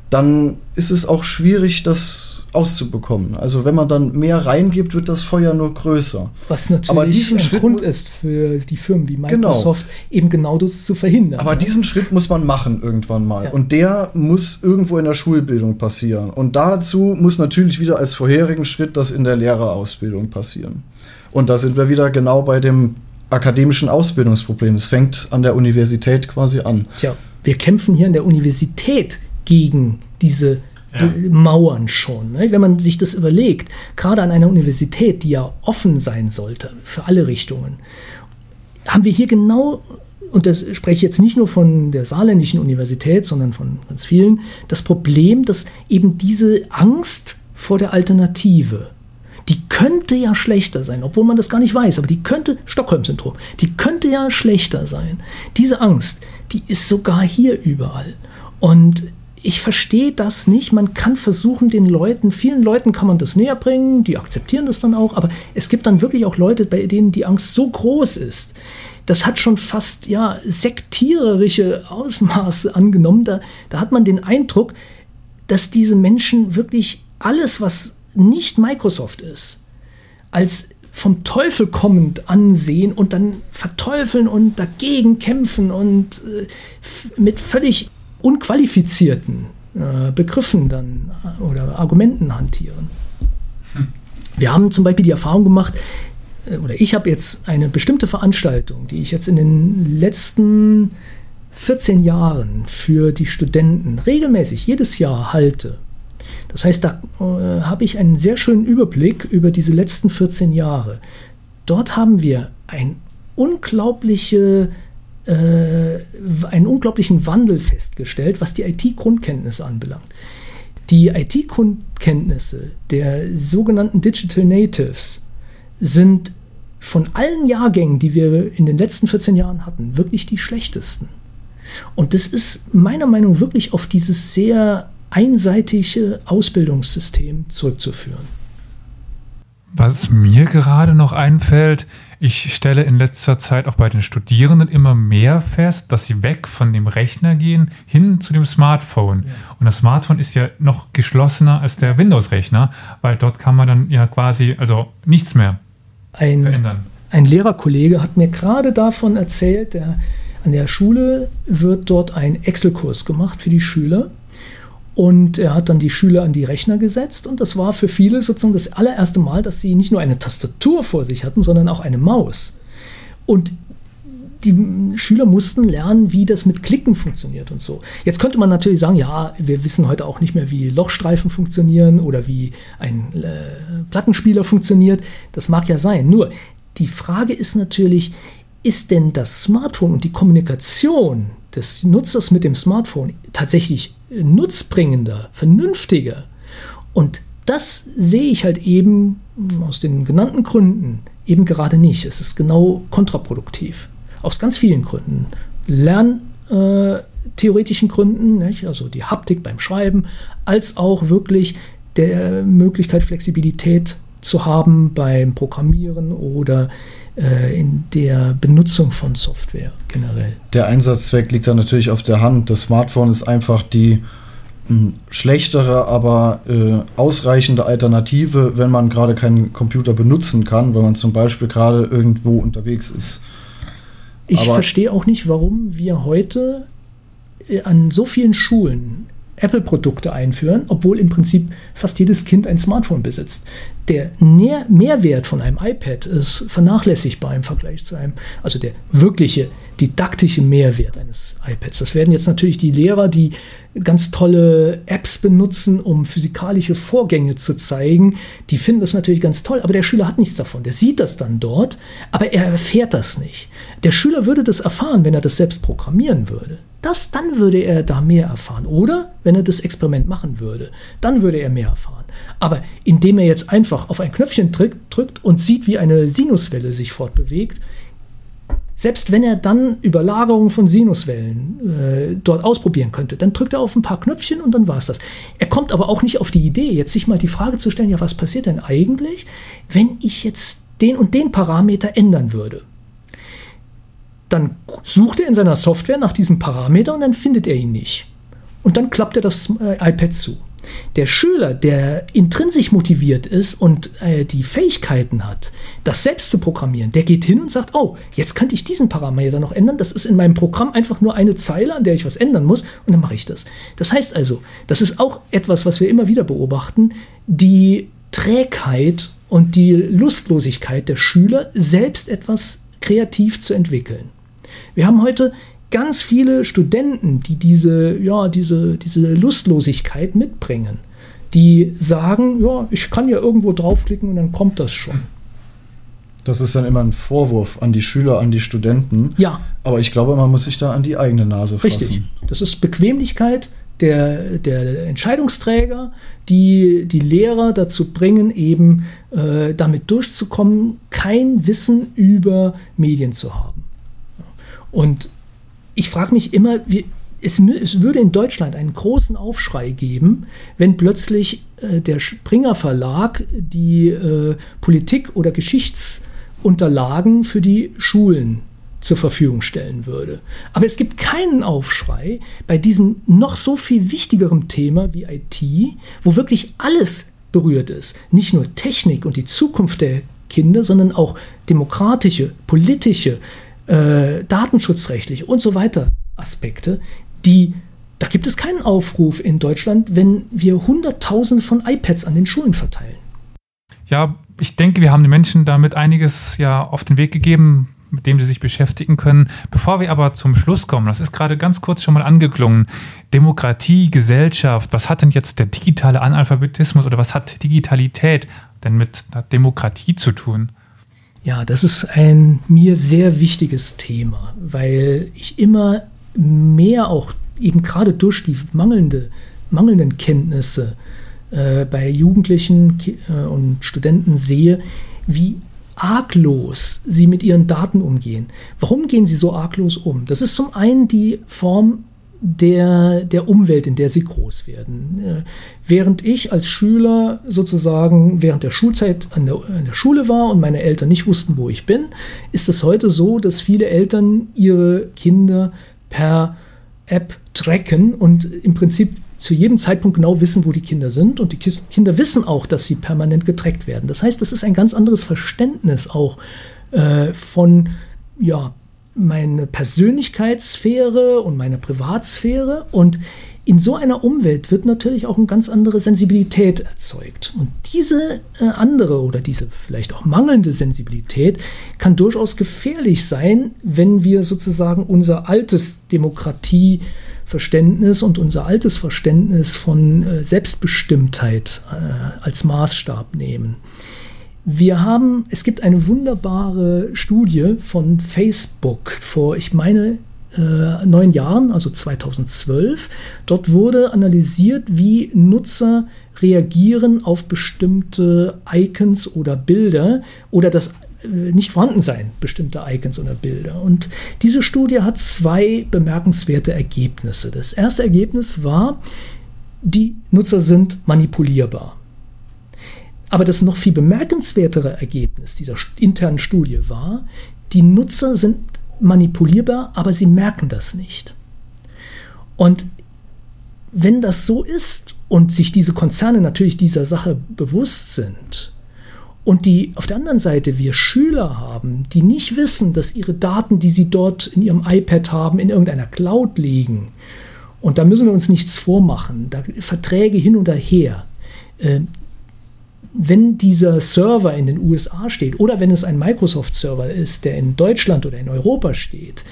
dann ist es auch schwierig, das auszubekommen. Also wenn man dann mehr reingibt, wird das Feuer nur größer. Was natürlich aber diesen ein Schritt Grund ist für die Firmen wie Microsoft, genau. eben genau das zu verhindern. Aber ja. diesen Schritt muss man machen irgendwann mal. Ja. Und der muss irgendwo in der Schulbildung passieren. Und dazu muss natürlich wieder als vorherigen Schritt das in der Lehrerausbildung passieren. Und da sind wir wieder genau bei dem akademischen Ausbildungsproblem. Es fängt an der Universität quasi an. Tja, wir kämpfen hier an der Universität gegen diese ja. Mauern schon. Ne? Wenn man sich das überlegt, gerade an einer Universität, die ja offen sein sollte für alle Richtungen, haben wir hier genau, und das spreche ich jetzt nicht nur von der saarländischen Universität, sondern von ganz vielen, das Problem, dass eben diese Angst vor der Alternative, die könnte ja schlechter sein, obwohl man das gar nicht weiß, aber die könnte, Stockholm-Syndrom, die könnte ja schlechter sein. Diese Angst, die ist sogar hier überall. Und ich verstehe das nicht. Man kann versuchen, den Leuten, vielen Leuten kann man das näher bringen, die akzeptieren das dann auch, aber es gibt dann wirklich auch Leute, bei denen die Angst so groß ist. Das hat schon fast ja sektiererische Ausmaße angenommen. Da, da hat man den Eindruck, dass diese Menschen wirklich alles, was nicht Microsoft ist, als vom Teufel kommend ansehen und dann verteufeln und dagegen kämpfen und äh, mit völlig unqualifizierten äh, Begriffen dann äh, oder Argumenten hantieren. Hm. Wir haben zum Beispiel die Erfahrung gemacht, äh, oder ich habe jetzt eine bestimmte Veranstaltung, die ich jetzt in den letzten 14 Jahren für die Studenten regelmäßig jedes Jahr halte. Das heißt, da äh, habe ich einen sehr schönen Überblick über diese letzten 14 Jahre. Dort haben wir ein unglaubliche äh, einen unglaublichen Wandel festgestellt, was die IT-Grundkenntnisse anbelangt. Die IT-Grundkenntnisse der sogenannten Digital Natives sind von allen Jahrgängen, die wir in den letzten 14 Jahren hatten, wirklich die schlechtesten. Und das ist meiner Meinung nach wirklich auf dieses sehr einseitige Ausbildungssystem zurückzuführen. Was mir gerade noch einfällt, ich stelle in letzter Zeit auch bei den Studierenden immer mehr fest, dass sie weg von dem Rechner gehen hin zu dem Smartphone. Ja. Und das Smartphone ist ja noch geschlossener als der Windows-Rechner, weil dort kann man dann ja quasi also nichts mehr ein, verändern. Ein Lehrerkollege hat mir gerade davon erzählt, der, an der Schule wird dort ein Excel-Kurs gemacht für die Schüler. Und er hat dann die Schüler an die Rechner gesetzt und das war für viele sozusagen das allererste Mal, dass sie nicht nur eine Tastatur vor sich hatten, sondern auch eine Maus. Und die Schüler mussten lernen, wie das mit Klicken funktioniert und so. Jetzt könnte man natürlich sagen, ja, wir wissen heute auch nicht mehr, wie Lochstreifen funktionieren oder wie ein äh, Plattenspieler funktioniert. Das mag ja sein. Nur die Frage ist natürlich, ist denn das Smartphone und die Kommunikation des Nutzers mit dem Smartphone tatsächlich nutzbringender, vernünftiger? Und das sehe ich halt eben aus den genannten Gründen eben gerade nicht. Es ist genau kontraproduktiv. Aus ganz vielen Gründen. Lerntheoretischen äh, Gründen, also die Haptik beim Schreiben, als auch wirklich der Möglichkeit, Flexibilität zu haben beim Programmieren oder äh, in der Benutzung von Software generell. Der Einsatzzweck liegt da natürlich auf der Hand. Das Smartphone ist einfach die mh, hm, schlechtere, aber äh, ausreichende Alternative, wenn man gerade keinen Computer benutzen kann, wenn man zum Beispiel gerade irgendwo unterwegs ist. Ich aber verstehe auch nicht, warum wir heute äh, an so vielen Schulen Apple-Produkte einführen, obwohl im Prinzip fast jedes Kind ein Smartphone besitzt. Der Nähr Mehrwert von einem iPad ist vernachlässigbar im Vergleich zu einem, also der wirkliche didaktische Mehrwert eines iPads. Das werden jetzt natürlich die Lehrer, die ganz tolle Apps benutzen, um physikalische Vorgänge zu zeigen, die finden das natürlich ganz toll, aber der Schüler hat nichts davon. Der sieht das dann dort, aber er erfährt das nicht. Der Schüler würde das erfahren, wenn er das selbst programmieren würde. Das, dann würde er da mehr erfahren. Oder wenn er das Experiment machen würde, dann würde er mehr erfahren. Aber indem er jetzt einfach auf ein Knöpfchen drückt, und sieht, wie eine Sinuswelle sich fortbewegt, selbst wenn er dann Überlagerungen von Sinuswellen äh, dort ausprobieren könnte, dann drückt er auf ein paar Knöpfchen und dann war es das. Er kommt aber auch nicht auf die Idee, jetzt sich mal die Frage zu stellen, ja, was passiert denn eigentlich, wenn ich jetzt den und den Parameter ändern würde? Dann sucht er in seiner Software nach diesem Parameter und dann findet er ihn nicht. Und dann klappt er das äh, iPad zu. Der Schüler, der intrinsisch motiviert ist und äh, die Fähigkeiten hat, das selbst zu programmieren, der geht hin und sagt, oh, jetzt könnte ich diesen Parameter noch ändern. Das ist in meinem Programm einfach nur eine Zeile, an der ich was ändern muss und dann mache ich das. Das heißt also, das ist auch etwas, was wir immer wieder beobachten, die Trägheit und die Lustlosigkeit der Schüler, selbst etwas kreativ zu entwickeln. Wir haben heute ganz viele Studenten, die diese, ja, diese, diese Lustlosigkeit mitbringen, die sagen, ja, ich kann ja irgendwo draufklicken und dann kommt das schon. Das ist dann immer ein Vorwurf an die Schüler, an die Studenten. Ja. Aber ich glaube, man muss sich da an die eigene Nase fassen. Richtig. Das ist Bequemlichkeit der, der Entscheidungsträger, die die Lehrer dazu bringen, eben äh, damit durchzukommen, kein Wissen über Medien zu haben. Und ich frage mich immer, wie, es, es, würde in Deutschland einen großen Aufschrei geben, wenn plötzlich äh, der Springer Verlag die äh, Politik- oder Geschichtsunterlagen für die Schulen zur Verfügung stellen würde. Aber es gibt keinen Aufschrei bei diesem noch so viel wichtigeren Thema wie IT, wo wirklich alles berührt ist. Nicht nur Technik und die Zukunft der Kinder, sondern auch demokratische, politische, äh, datenschutzrechtliche und so weiter Aspekte, die da gibt es keinen Aufruf in Deutschland, wenn wir Hunderttausende von iPads an den Schulen verteilen. Ja, ich denke, wir haben den Menschen damit einiges ja auf den Weg gegeben, mit dem sie sich beschäftigen können. Bevor wir aber zum Schluss kommen, das ist gerade ganz kurz schon mal angeklungen. Demokratie, Gesellschaft, was hat denn jetzt der digitale Analphabetismus oder was hat Digitalität denn mit Demokratie zu tun? Ja, das ist ein mir sehr wichtiges Thema, weil ich immer mehr auch eben gerade durch die mangelnde, mangelnden Kenntnisse äh, bei Jugendlichen äh, und Studenten sehe, wie arglos sie mit ihren Daten umgehen. Warum gehen sie so arglos um? Das ist zum einen die Form der, der Umwelt, in der sie groß werden. Äh, während ich als Schüler sozusagen während der Schulzeit an der, an der, Schule war und meine Eltern nicht wussten, wo ich bin, ist es heute so, dass viele Eltern ihre Kinder per App tracken und im Prinzip zu jedem Zeitpunkt genau wissen, wo die Kinder sind. Und die Kinder wissen auch, dass sie permanent getrackt werden. Das heißt, das ist ein ganz anderes Verständnis auch äh, von ja, meine Persönlichkeitssphäre und meine Privatsphäre und in so einer Umwelt wird natürlich auch eine ganz andere Sensibilität erzeugt. Und diese äh, andere oder diese vielleicht auch mangelnde Sensibilität kann durchaus gefährlich sein, wenn wir sozusagen unser altes Demokratieverständnis und unser altes Verständnis von äh, Selbstbestimmtheit äh, als Maßstab nehmen. Wir haben, es gibt eine wunderbare Studie von Facebook vor, ich meine, äh, neun Jahren, also 2012. Dort wurde analysiert, wie Nutzer reagieren auf bestimmte Icons oder Bilder oder das äh, nicht vorhanden sein bestimmter Icons oder Bilder. Und diese Studie hat zwei bemerkenswerte Ergebnisse. Das erste Ergebnis war, die Nutzer sind manipulierbar. Aber das noch viel bemerkenswertere Ergebnis dieser internen Studie war, die Nutzer sind manipulierbar, aber sie merken das nicht. Und wenn das so ist und sich diese Konzerne natürlich dieser Sache bewusst sind und die auf der anderen Seite wir Schüler haben, die nicht wissen, dass ihre Daten, die sie dort in ihrem iPad haben, in irgendeiner Cloud liegen, und da müssen wir uns nichts vormachen, da Verträge hin und her, äh, wenn dieser Server in den USA steht oder wenn es ein Microsoft-Server ist, der in Deutschland oder in Europa steht,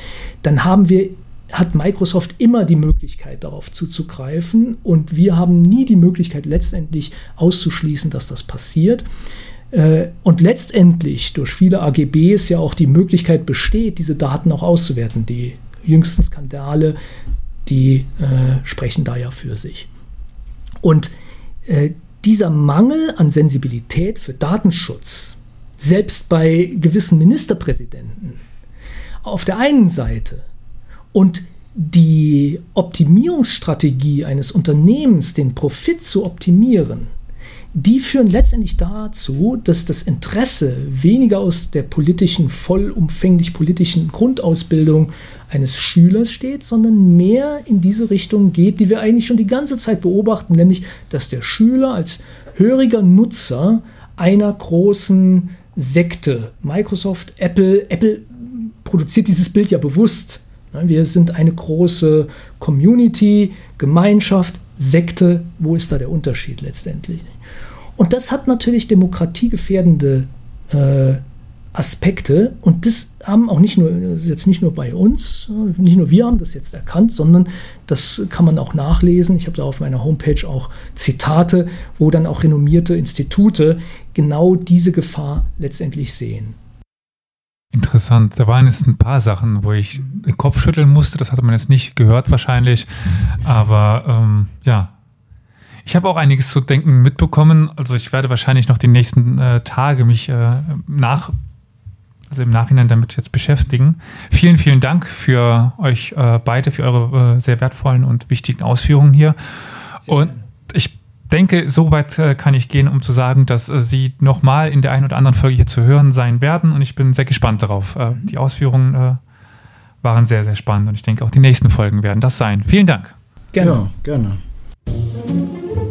dann haben wir, hat Microsoft immer die Möglichkeit, darauf zuzugreifen und wir haben nie die Möglichkeit, letztendlich auszuschließen, dass das passiert. Äh, und letztendlich durch viele AGBs ja auch die Möglichkeit besteht, diese Daten auch auszuwerten. Die jüngsten Skandale, die äh, sprechen da ja für sich. Und äh, dieser Mangel an Sensibilität für Datenschutz, selbst bei gewissen Ministerpräsidenten, auf der einen Seite und die Optimierungsstrategie eines Unternehmens, den Profit zu optimieren, die führen letztendlich dazu, dass das Interesse weniger aus der politischen, vollumfänglich politischen Grundausbildung eines Schülers steht, sondern mehr in diese Richtung geht, die wir eigentlich schon die ganze Zeit beobachten, nämlich dass der Schüler als höriger Nutzer einer großen Sekte, Microsoft, Apple, Apple produziert dieses Bild ja bewusst. Wir sind eine große Community, Gemeinschaft, Sekte. Wo ist da der Unterschied letztendlich? Und das hat natürlich demokratiegefährdende äh, Aspekte und das haben auch nicht nur, jetzt nicht nur bei uns, nicht nur wir haben das jetzt erkannt, sondern das kann man auch nachlesen. Ich habe da auf meiner Homepage auch Zitate, wo dann auch renommierte Institute genau diese Gefahr letztendlich sehen. Interessant. Da waren jetzt ein paar Sachen, wo ich den Kopf schütteln musste. Das hatte man jetzt nicht gehört wahrscheinlich. Aber ähm, ja, ich habe auch einiges zu denken mitbekommen. Also ich werde wahrscheinlich noch die nächsten äh, Tage mich äh, nach, also im Nachhinein damit jetzt beschäftigen. Vielen, vielen Dank für euch äh, beide, für eure äh, sehr wertvollen und wichtigen Ausführungen hier. Sehr und ich denke, so weit äh, kann ich gehen, um zu sagen, dass äh, Sie nochmal in der einen oder anderen Folge hier zu hören sein werden. Und ich bin sehr gespannt darauf. die Ausführungen waren sehr, sehr spannend. Und ich denke, auch die nächsten Folgen werden das sein. Vielen Dank. Gerne. Ja, gerne. Thank you.